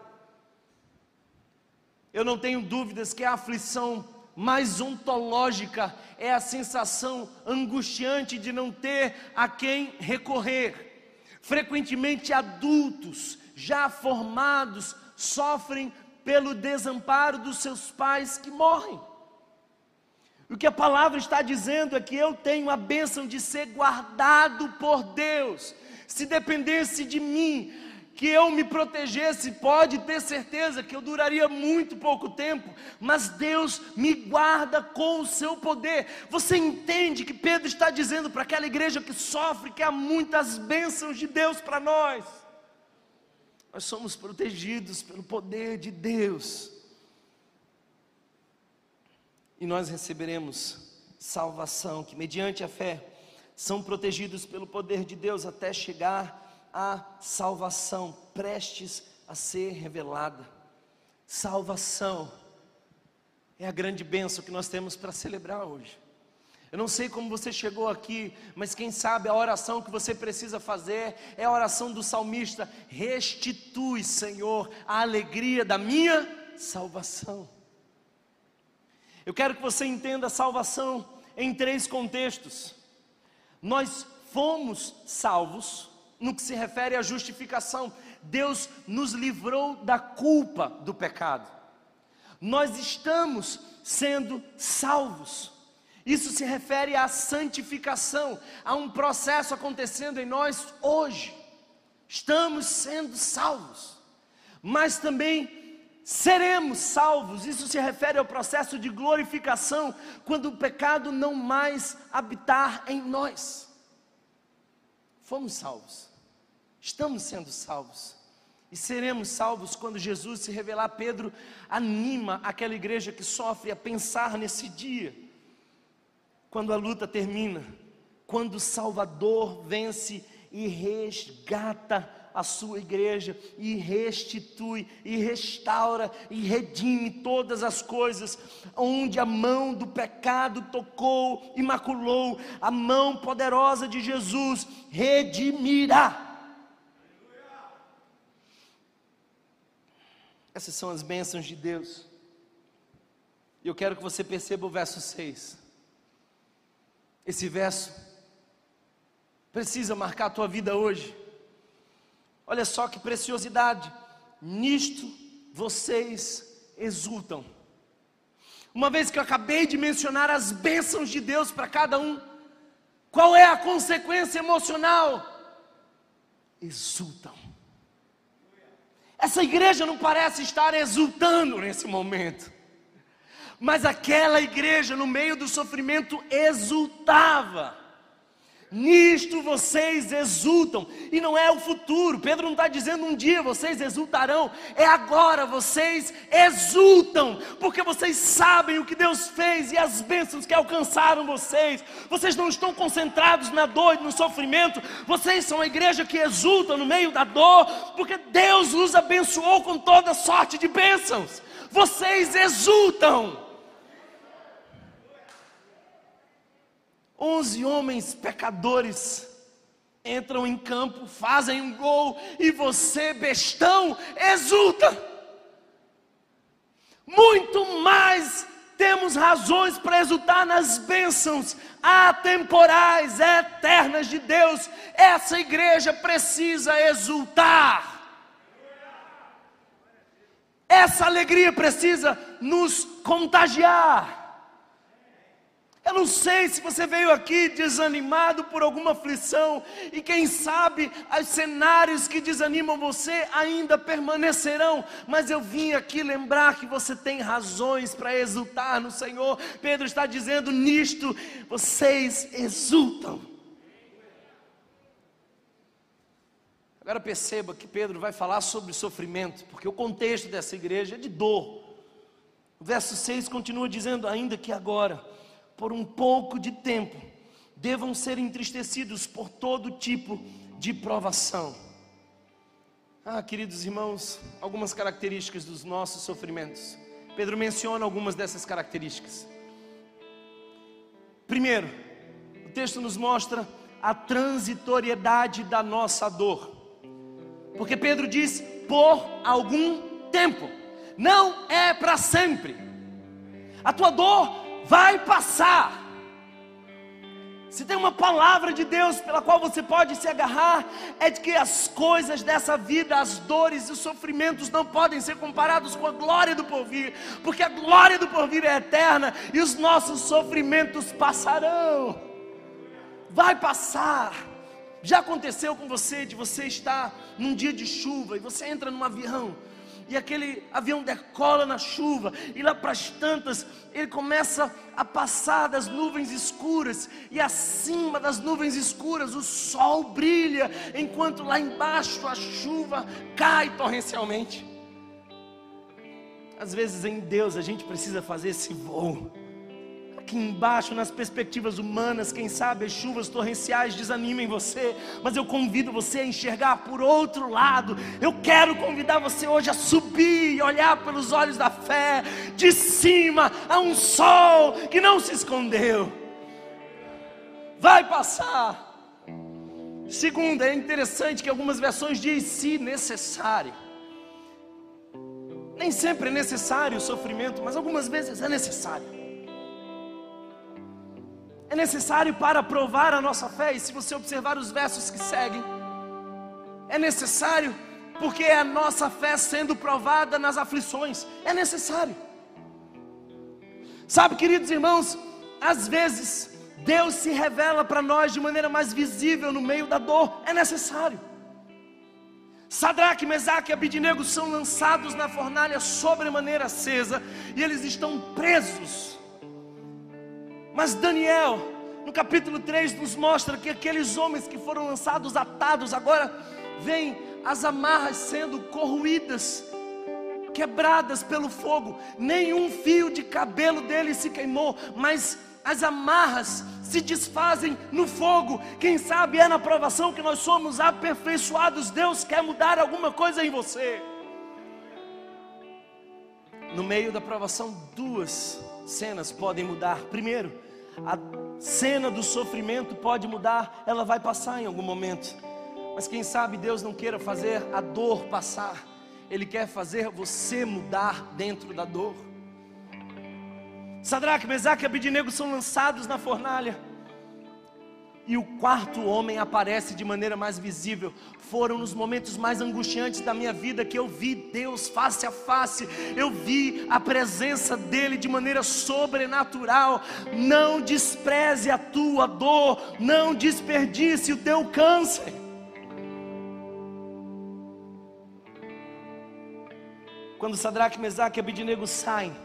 Eu não tenho dúvidas que a aflição mais ontológica é a sensação angustiante de não ter a quem recorrer. Frequentemente adultos, já formados, sofrem pelo desamparo dos seus pais que morrem. O que a palavra está dizendo é que eu tenho a bênção de ser guardado por Deus. Se dependesse de mim, que eu me protegesse, pode ter certeza que eu duraria muito pouco tempo, mas Deus me guarda com o seu poder. Você entende que Pedro está dizendo para aquela igreja que sofre que há muitas bênçãos de Deus para nós. Nós somos protegidos pelo poder de Deus. E nós receberemos salvação, que mediante a fé são protegidos pelo poder de Deus até chegar a salvação prestes a ser revelada. Salvação é a grande bênção que nós temos para celebrar hoje. Eu não sei como você chegou aqui, mas quem sabe a oração que você precisa fazer é a oração do salmista: Restitui, Senhor, a alegria da minha salvação. Eu quero que você entenda a salvação em três contextos. Nós fomos salvos no que se refere à justificação. Deus nos livrou da culpa do pecado. Nós estamos sendo salvos. Isso se refere à santificação, a um processo acontecendo em nós hoje. Estamos sendo salvos, mas também seremos salvos. Isso se refere ao processo de glorificação, quando o pecado não mais habitar em nós. Fomos salvos. Estamos sendo salvos. E seremos salvos quando Jesus se revelar. Pedro anima aquela igreja que sofre a pensar nesse dia, quando a luta termina, quando o Salvador vence e resgata a sua igreja e restitui e restaura e redime todas as coisas onde a mão do pecado tocou e maculou, a mão poderosa de Jesus redimirá Essas são as bênçãos de Deus. E eu quero que você perceba o verso 6. Esse verso precisa marcar a tua vida hoje. Olha só que preciosidade. Nisto vocês exultam. Uma vez que eu acabei de mencionar as bênçãos de Deus para cada um, qual é a consequência emocional? Exultam. Essa igreja não parece estar exultando nesse momento, mas aquela igreja, no meio do sofrimento, exultava. Nisto vocês exultam, e não é o futuro, Pedro não está dizendo um dia vocês exultarão, é agora vocês exultam, porque vocês sabem o que Deus fez e as bênçãos que alcançaram vocês, vocês não estão concentrados na dor e no sofrimento, vocês são a igreja que exulta no meio da dor, porque Deus os abençoou com toda sorte de bênçãos, vocês exultam. Onze homens pecadores entram em campo, fazem um gol e você, bestão, exulta. Muito mais temos razões para exultar nas bênçãos atemporais, eternas de Deus. Essa igreja precisa exultar. Essa alegria precisa nos contagiar. Eu não sei se você veio aqui desanimado por alguma aflição, e quem sabe os cenários que desanimam você ainda permanecerão, mas eu vim aqui lembrar que você tem razões para exultar no Senhor. Pedro está dizendo: nisto vocês exultam. Agora perceba que Pedro vai falar sobre sofrimento, porque o contexto dessa igreja é de dor. O verso 6 continua dizendo: ainda que agora, por um pouco de tempo, devam ser entristecidos por todo tipo de provação. Ah, queridos irmãos, algumas características dos nossos sofrimentos. Pedro menciona algumas dessas características. Primeiro, o texto nos mostra a transitoriedade da nossa dor. Porque Pedro diz: por algum tempo, não é para sempre. A tua dor vai passar. Se tem uma palavra de Deus pela qual você pode se agarrar, é de que as coisas dessa vida, as dores e os sofrimentos não podem ser comparados com a glória do porvir, porque a glória do porvir é eterna e os nossos sofrimentos passarão. Vai passar. Já aconteceu com você de você estar num dia de chuva e você entra num avião e aquele avião decola na chuva, e lá para as tantas, ele começa a passar das nuvens escuras, e acima das nuvens escuras o sol brilha, enquanto lá embaixo a chuva cai torrencialmente. Às vezes em Deus a gente precisa fazer esse voo aqui embaixo, nas perspectivas humanas, quem sabe as chuvas torrenciais desanimem você, mas eu convido você a enxergar por outro lado. Eu quero convidar você hoje a subir e olhar pelos olhos da fé, de cima a um sol que não se escondeu. Vai passar. Segundo, é interessante que algumas versões dizem se necessário. Nem sempre é necessário o sofrimento, mas algumas vezes é necessário é necessário para provar a nossa fé, e se você observar os versos que seguem, é necessário porque é a nossa fé sendo provada nas aflições, é necessário. Sabe, queridos irmãos, às vezes Deus se revela para nós de maneira mais visível no meio da dor, é necessário. Sadraque, Mesaque e Abidinego são lançados na fornalha sobremaneira acesa e eles estão presos mas Daniel, no capítulo 3, nos mostra que aqueles homens que foram lançados atados, agora vêm as amarras sendo corroídas, quebradas pelo fogo. Nenhum fio de cabelo dele se queimou, mas as amarras se desfazem no fogo. Quem sabe é na provação que nós somos aperfeiçoados. Deus quer mudar alguma coisa em você. No meio da provação, duas cenas podem mudar. Primeiro, a cena do sofrimento pode mudar, ela vai passar em algum momento. Mas quem sabe Deus não queira fazer a dor passar, Ele quer fazer você mudar dentro da dor. Sadraque, Mesaque e Abidinego são lançados na fornalha. E o quarto homem aparece de maneira mais visível. Foram nos momentos mais angustiantes da minha vida que eu vi Deus face a face. Eu vi a presença dele de maneira sobrenatural. Não despreze a tua dor, não desperdice o teu câncer. Quando Sadraque, Mesaque e Abidinego saem,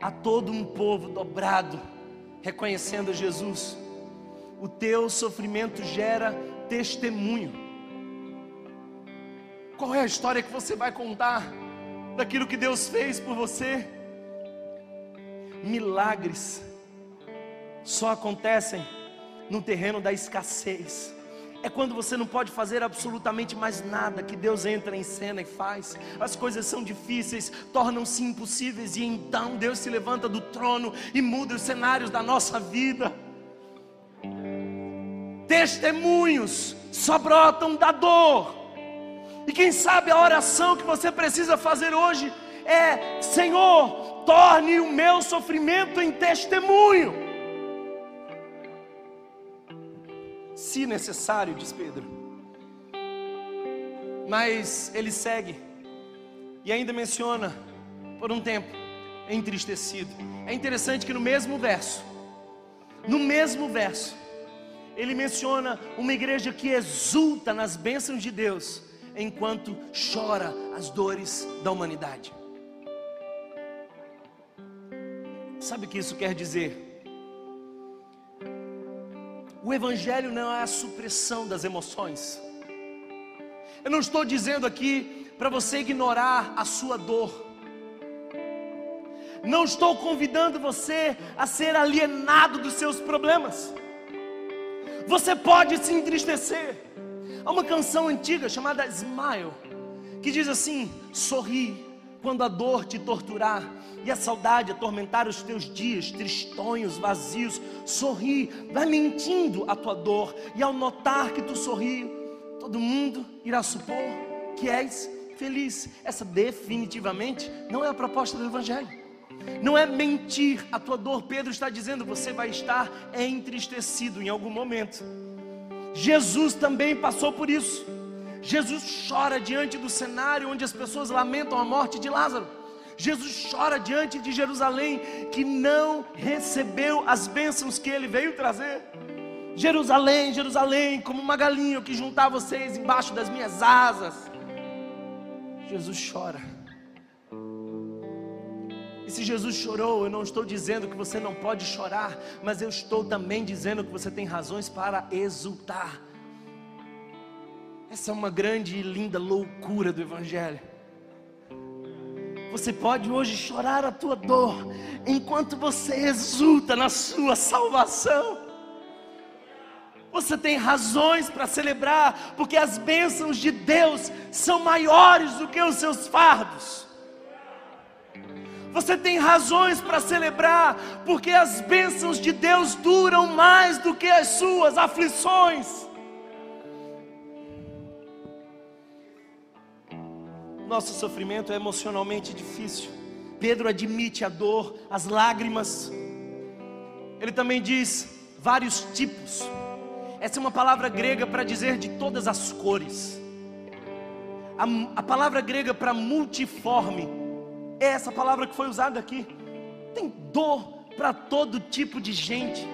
há todo um povo dobrado reconhecendo Jesus o teu sofrimento gera testemunho. Qual é a história que você vai contar daquilo que Deus fez por você? Milagres só acontecem no terreno da escassez. É quando você não pode fazer absolutamente mais nada que Deus entra em cena e faz. As coisas são difíceis, tornam-se impossíveis e então Deus se levanta do trono e muda os cenários da nossa vida testemunhos só brotam da dor. E quem sabe a oração que você precisa fazer hoje é: Senhor, torne o meu sofrimento em testemunho. Se necessário, diz Pedro. Mas ele segue e ainda menciona por um tempo entristecido. É interessante que no mesmo verso, no mesmo verso, ele menciona uma igreja que exulta nas bênçãos de Deus, enquanto chora as dores da humanidade. Sabe o que isso quer dizer? O Evangelho não é a supressão das emoções. Eu não estou dizendo aqui para você ignorar a sua dor. Não estou convidando você a ser alienado dos seus problemas. Você pode se entristecer. Há uma canção antiga chamada Smile, que diz assim: sorri quando a dor te torturar e a saudade atormentar os teus dias, tristonhos, vazios. Sorri, vai mentindo a tua dor, e ao notar que tu sorri, todo mundo irá supor que és feliz. Essa definitivamente não é a proposta do Evangelho. Não é mentir a tua dor. Pedro está dizendo: você vai estar entristecido em algum momento. Jesus também passou por isso. Jesus chora diante do cenário onde as pessoas lamentam a morte de Lázaro. Jesus chora diante de Jerusalém que não recebeu as bênçãos que ele veio trazer. Jerusalém, Jerusalém, como uma galinha que juntar vocês embaixo das minhas asas. Jesus chora se Jesus chorou, eu não estou dizendo que você não pode chorar, mas eu estou também dizendo que você tem razões para exultar. Essa é uma grande e linda loucura do Evangelho. Você pode hoje chorar a tua dor, enquanto você exulta na sua salvação. Você tem razões para celebrar, porque as bênçãos de Deus são maiores do que os seus fardos. Você tem razões para celebrar, porque as bênçãos de Deus duram mais do que as suas aflições. Nosso sofrimento é emocionalmente difícil. Pedro admite a dor, as lágrimas. Ele também diz vários tipos. Essa é uma palavra grega para dizer de todas as cores. A, a palavra grega para multiforme é essa palavra que foi usada aqui. Tem dor para todo tipo de gente,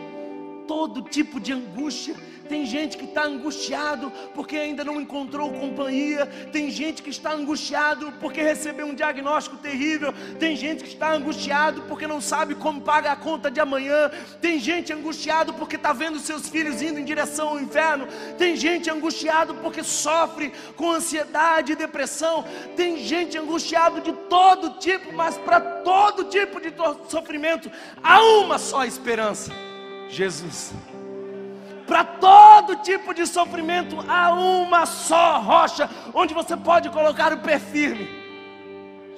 todo tipo de angústia tem gente que está angustiado porque ainda não encontrou companhia. Tem gente que está angustiado porque recebeu um diagnóstico terrível. Tem gente que está angustiado porque não sabe como pagar a conta de amanhã. Tem gente angustiado porque está vendo seus filhos indo em direção ao inferno. Tem gente angustiado porque sofre com ansiedade e depressão. Tem gente angustiado de todo tipo, mas para todo tipo de sofrimento há uma só esperança: Jesus. Para todo tipo de sofrimento há uma só rocha onde você pode colocar o pé firme.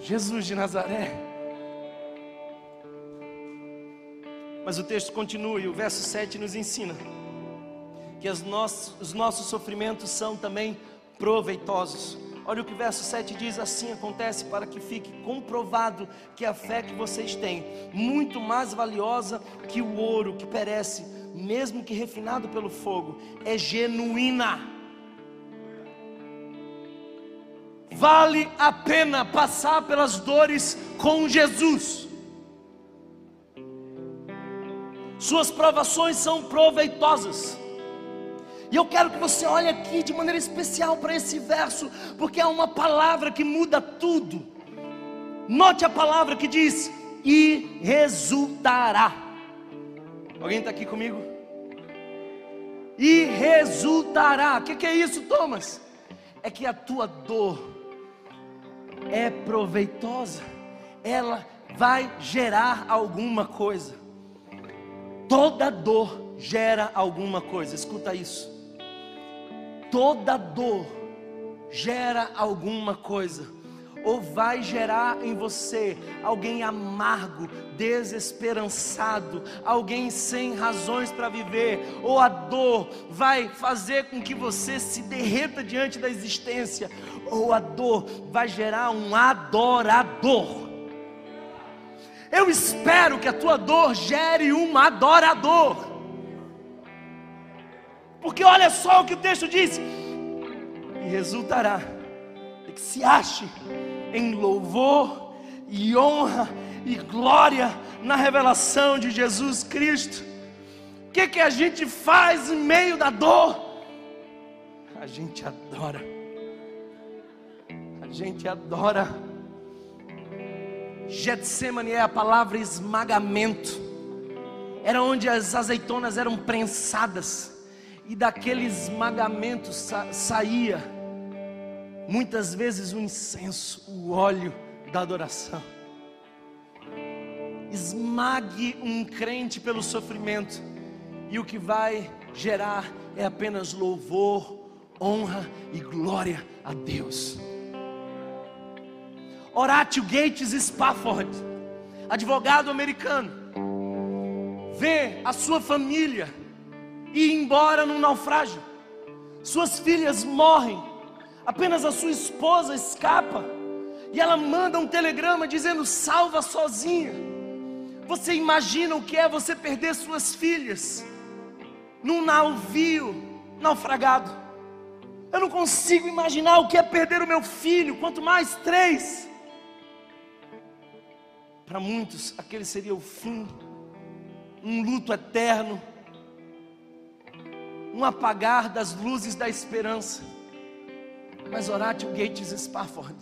Jesus de Nazaré. Mas o texto continua e o verso 7 nos ensina que nossos, os nossos sofrimentos são também proveitosos. Olha o que o verso 7 diz: assim acontece para que fique comprovado que a fé que vocês têm, muito mais valiosa que o ouro que perece, mesmo que refinado pelo fogo, é genuína. Vale a pena passar pelas dores com Jesus. Suas provações são proveitosas. E eu quero que você olhe aqui de maneira especial para esse verso, porque é uma palavra que muda tudo. Note a palavra que diz: e resultará. Alguém está aqui comigo? E resultará. O que, que é isso, Thomas? É que a tua dor é proveitosa, ela vai gerar alguma coisa. Toda dor gera alguma coisa, escuta isso. Toda dor gera alguma coisa ou vai gerar em você alguém amargo, desesperançado, alguém sem razões para viver, ou a dor vai fazer com que você se derreta diante da existência, ou a dor vai gerar um adorador. Eu espero que a tua dor gere um adorador. Porque olha só o que o texto diz: e resultará que se ache em louvor e honra e glória na revelação de Jesus Cristo. O que, que a gente faz em meio da dor? A gente adora. A gente adora. Getsemane é a palavra esmagamento. Era onde as azeitonas eram prensadas. E daquele esmagamento sa saía muitas vezes o incenso, o óleo da adoração. esmague um crente pelo sofrimento, e o que vai gerar é apenas louvor, honra e glória a Deus. Horatio Gates Spafford, advogado americano, vê a sua família ir embora num naufrágio. Suas filhas morrem, apenas a sua esposa escapa. E ela manda um telegrama dizendo: salva sozinha. Você imagina o que é você perder suas filhas num navio naufragado? Eu não consigo imaginar o que é perder o meu filho, quanto mais três. Para muitos, aquele seria o fim, um luto eterno, um apagar das luzes da esperança. Mas Horatio Gates Spafford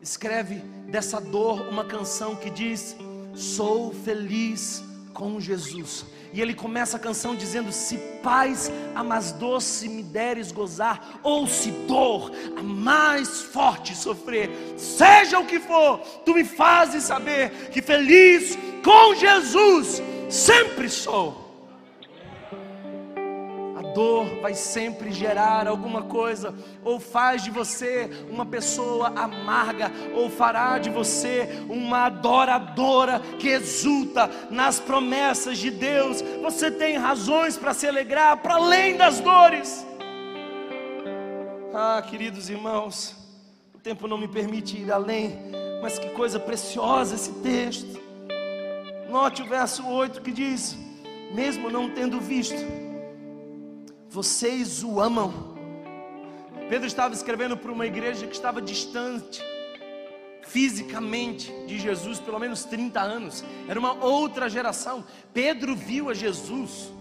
escreve dessa dor uma canção que diz: Sou feliz com Jesus. E ele começa a canção dizendo: Se paz a mais doce me deres gozar, ou se dor a mais forte sofrer, seja o que for, tu me fazes saber que feliz com Jesus sempre sou dor vai sempre gerar alguma coisa, ou faz de você uma pessoa amarga, ou fará de você uma adoradora que exulta nas promessas de Deus. Você tem razões para se alegrar para além das dores. Ah, queridos irmãos, o tempo não me permite ir além, mas que coisa preciosa esse texto. Note o verso 8 que diz: Mesmo não tendo visto, vocês o amam. Pedro estava escrevendo para uma igreja que estava distante fisicamente de Jesus, pelo menos 30 anos, era uma outra geração. Pedro viu a Jesus,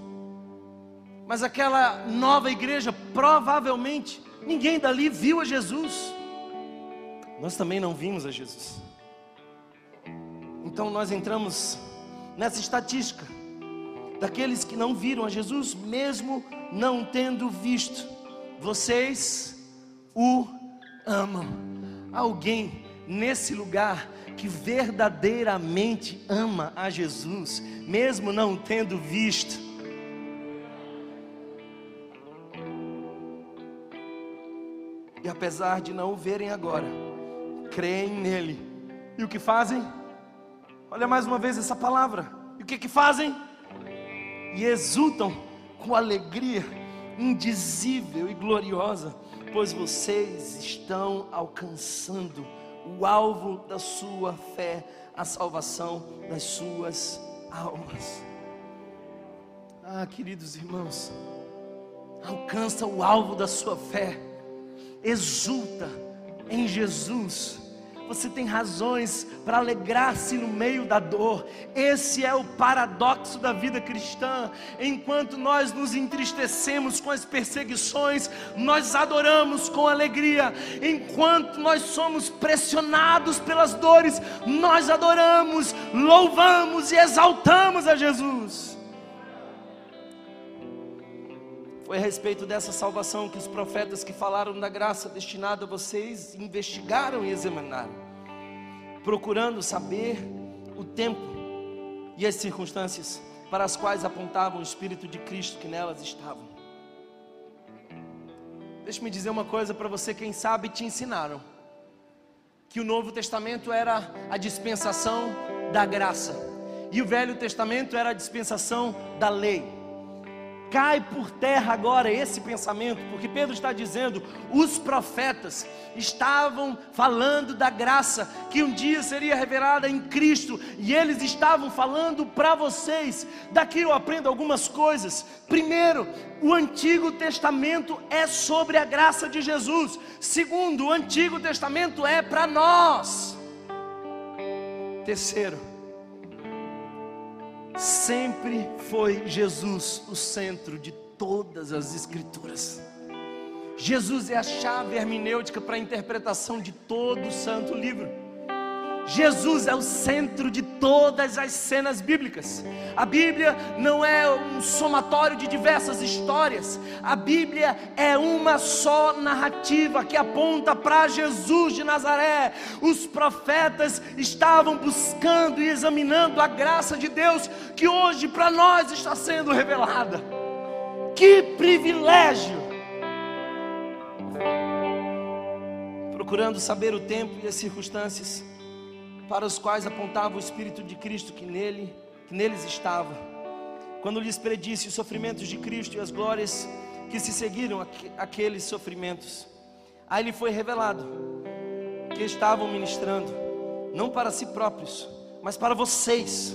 mas aquela nova igreja, provavelmente, ninguém dali viu a Jesus. Nós também não vimos a Jesus. Então nós entramos nessa estatística daqueles que não viram a Jesus, mesmo não tendo visto, vocês o amam. Alguém nesse lugar que verdadeiramente ama a Jesus, mesmo não tendo visto. E apesar de não o verem agora, creem nele. E o que fazem? Olha mais uma vez essa palavra. E o que que fazem? E exultam com alegria indizível e gloriosa, pois vocês estão alcançando o alvo da sua fé, a salvação das suas almas. Ah, queridos irmãos, alcança o alvo da sua fé, exulta em Jesus você tem razões para alegrar-se no meio da dor. Esse é o paradoxo da vida cristã. Enquanto nós nos entristecemos com as perseguições, nós adoramos com alegria. Enquanto nós somos pressionados pelas dores, nós adoramos, louvamos e exaltamos a Jesus. Foi a respeito dessa salvação que os profetas que falaram da graça destinada a vocês investigaram e examinaram, procurando saber o tempo e as circunstâncias para as quais apontavam o Espírito de Cristo que nelas estavam. Deixa-me dizer uma coisa para você, quem sabe te ensinaram que o Novo Testamento era a dispensação da graça e o Velho Testamento era a dispensação da lei cai por terra agora esse pensamento, porque Pedro está dizendo: os profetas estavam falando da graça que um dia seria revelada em Cristo, e eles estavam falando para vocês. Daqui eu aprendo algumas coisas. Primeiro, o Antigo Testamento é sobre a graça de Jesus. Segundo, o Antigo Testamento é para nós. Terceiro, Sempre foi Jesus o centro de todas as Escrituras. Jesus é a chave hermenêutica para a interpretação de todo o Santo Livro. Jesus é o centro de todas as cenas bíblicas. A Bíblia não é um somatório de diversas histórias. A Bíblia é uma só narrativa que aponta para Jesus de Nazaré. Os profetas estavam buscando e examinando a graça de Deus que hoje para nós está sendo revelada. Que privilégio! Procurando saber o tempo e as circunstâncias para os quais apontava o Espírito de Cristo que, nele, que neles estava, quando lhes predisse os sofrimentos de Cristo e as glórias que se seguiram aqueles sofrimentos. Aí lhe foi revelado que estavam ministrando, não para si próprios, mas para vocês,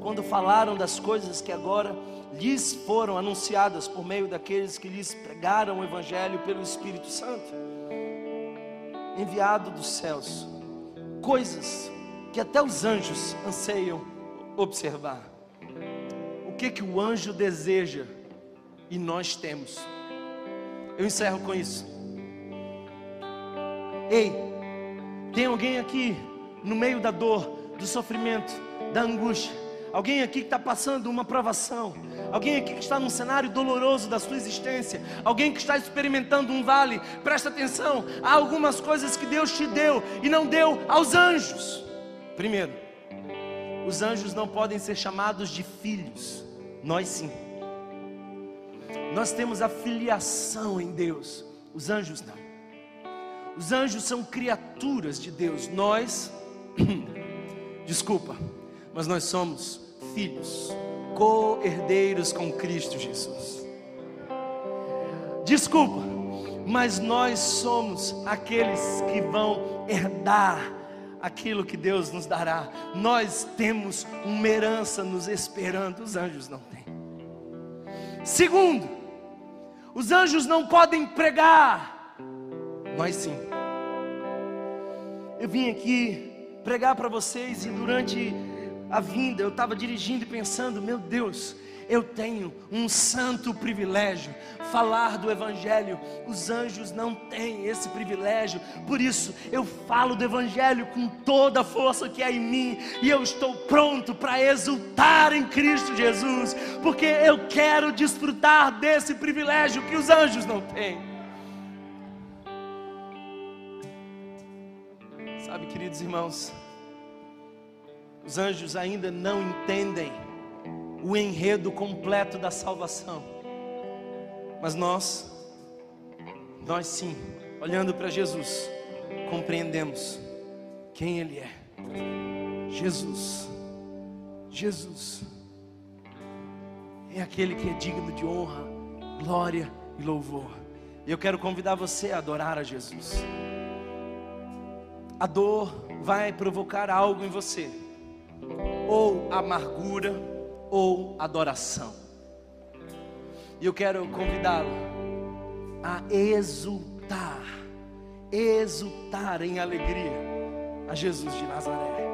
quando falaram das coisas que agora lhes foram anunciadas por meio daqueles que lhes pregaram o Evangelho pelo Espírito Santo, enviado dos céus, coisas que até os anjos anseiam observar. O que que o anjo deseja e nós temos? Eu encerro com isso. Ei, tem alguém aqui no meio da dor, do sofrimento, da angústia? Alguém aqui que está passando uma provação? Alguém aqui que está num cenário doloroso da sua existência? Alguém que está experimentando um vale? Presta atenção, há algumas coisas que Deus te deu e não deu aos anjos. Primeiro, os anjos não podem ser chamados de filhos, nós sim. Nós temos a filiação em Deus, os anjos não. Os anjos são criaturas de Deus, nós, desculpa, mas nós somos filhos, co-herdeiros com Cristo Jesus. Desculpa, mas nós somos aqueles que vão herdar aquilo que Deus nos dará. Nós temos uma herança nos esperando, os anjos não têm. Segundo, os anjos não podem pregar, nós sim. Eu vim aqui pregar para vocês e durante a vinda eu estava dirigindo e pensando, meu Deus, eu tenho um santo privilégio, falar do Evangelho. Os anjos não têm esse privilégio, por isso eu falo do Evangelho com toda a força que há em mim, e eu estou pronto para exultar em Cristo Jesus, porque eu quero desfrutar desse privilégio que os anjos não têm. Sabe, queridos irmãos, os anjos ainda não entendem o enredo completo da salvação. Mas nós, nós sim, olhando para Jesus, compreendemos quem Ele é. Jesus, Jesus, é aquele que é digno de honra, glória e louvor. E eu quero convidar você a adorar a Jesus. A dor vai provocar algo em você, ou amargura, ou adoração. E eu quero convidá-lo a exultar, exultar em alegria a Jesus de Nazaré.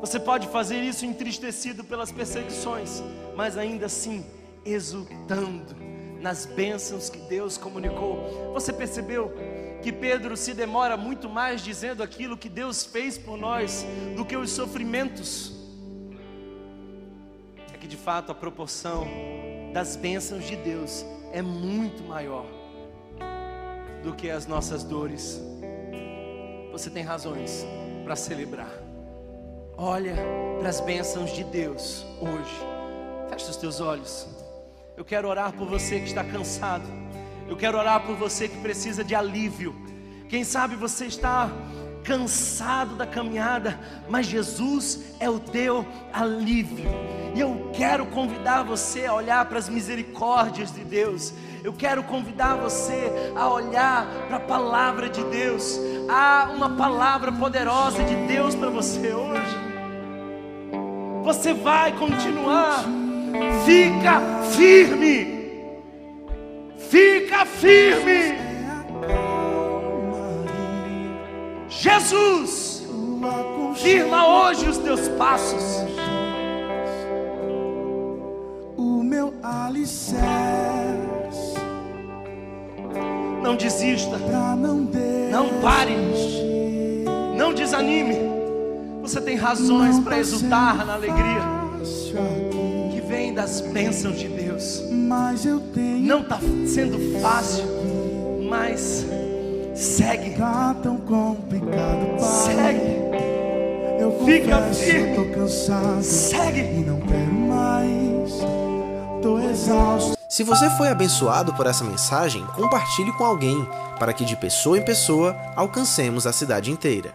Você pode fazer isso entristecido pelas perseguições, mas ainda assim exultando nas bênçãos que Deus comunicou. Você percebeu que Pedro se demora muito mais dizendo aquilo que Deus fez por nós do que os sofrimentos fato a proporção das bênçãos de Deus é muito maior do que as nossas dores. Você tem razões para celebrar. Olha para as bênçãos de Deus hoje. Feche os teus olhos. Eu quero orar por você que está cansado. Eu quero orar por você que precisa de alívio. Quem sabe você está cansado da caminhada, mas Jesus é o teu alívio. E eu quero convidar você a olhar para as misericórdias de Deus. Eu quero convidar você a olhar para a palavra de Deus. Há uma palavra poderosa de Deus para você hoje. Você vai continuar. Fica firme. Fica firme. Jesus, firma hoje os teus passos. O meu alicerce. Não desista. Não pare. Não desanime. Você tem razões para exultar na alegria que vem das bênçãos de Deus. Mas eu tenho Não está sendo fácil, mas segue, Tá tão complicado, pai. segue, Eu Fica confesso, firme. tô cansado segue. e não quero mais. Tô exausto. Se você foi abençoado por essa mensagem, compartilhe com alguém, para que de pessoa em pessoa alcancemos a cidade inteira.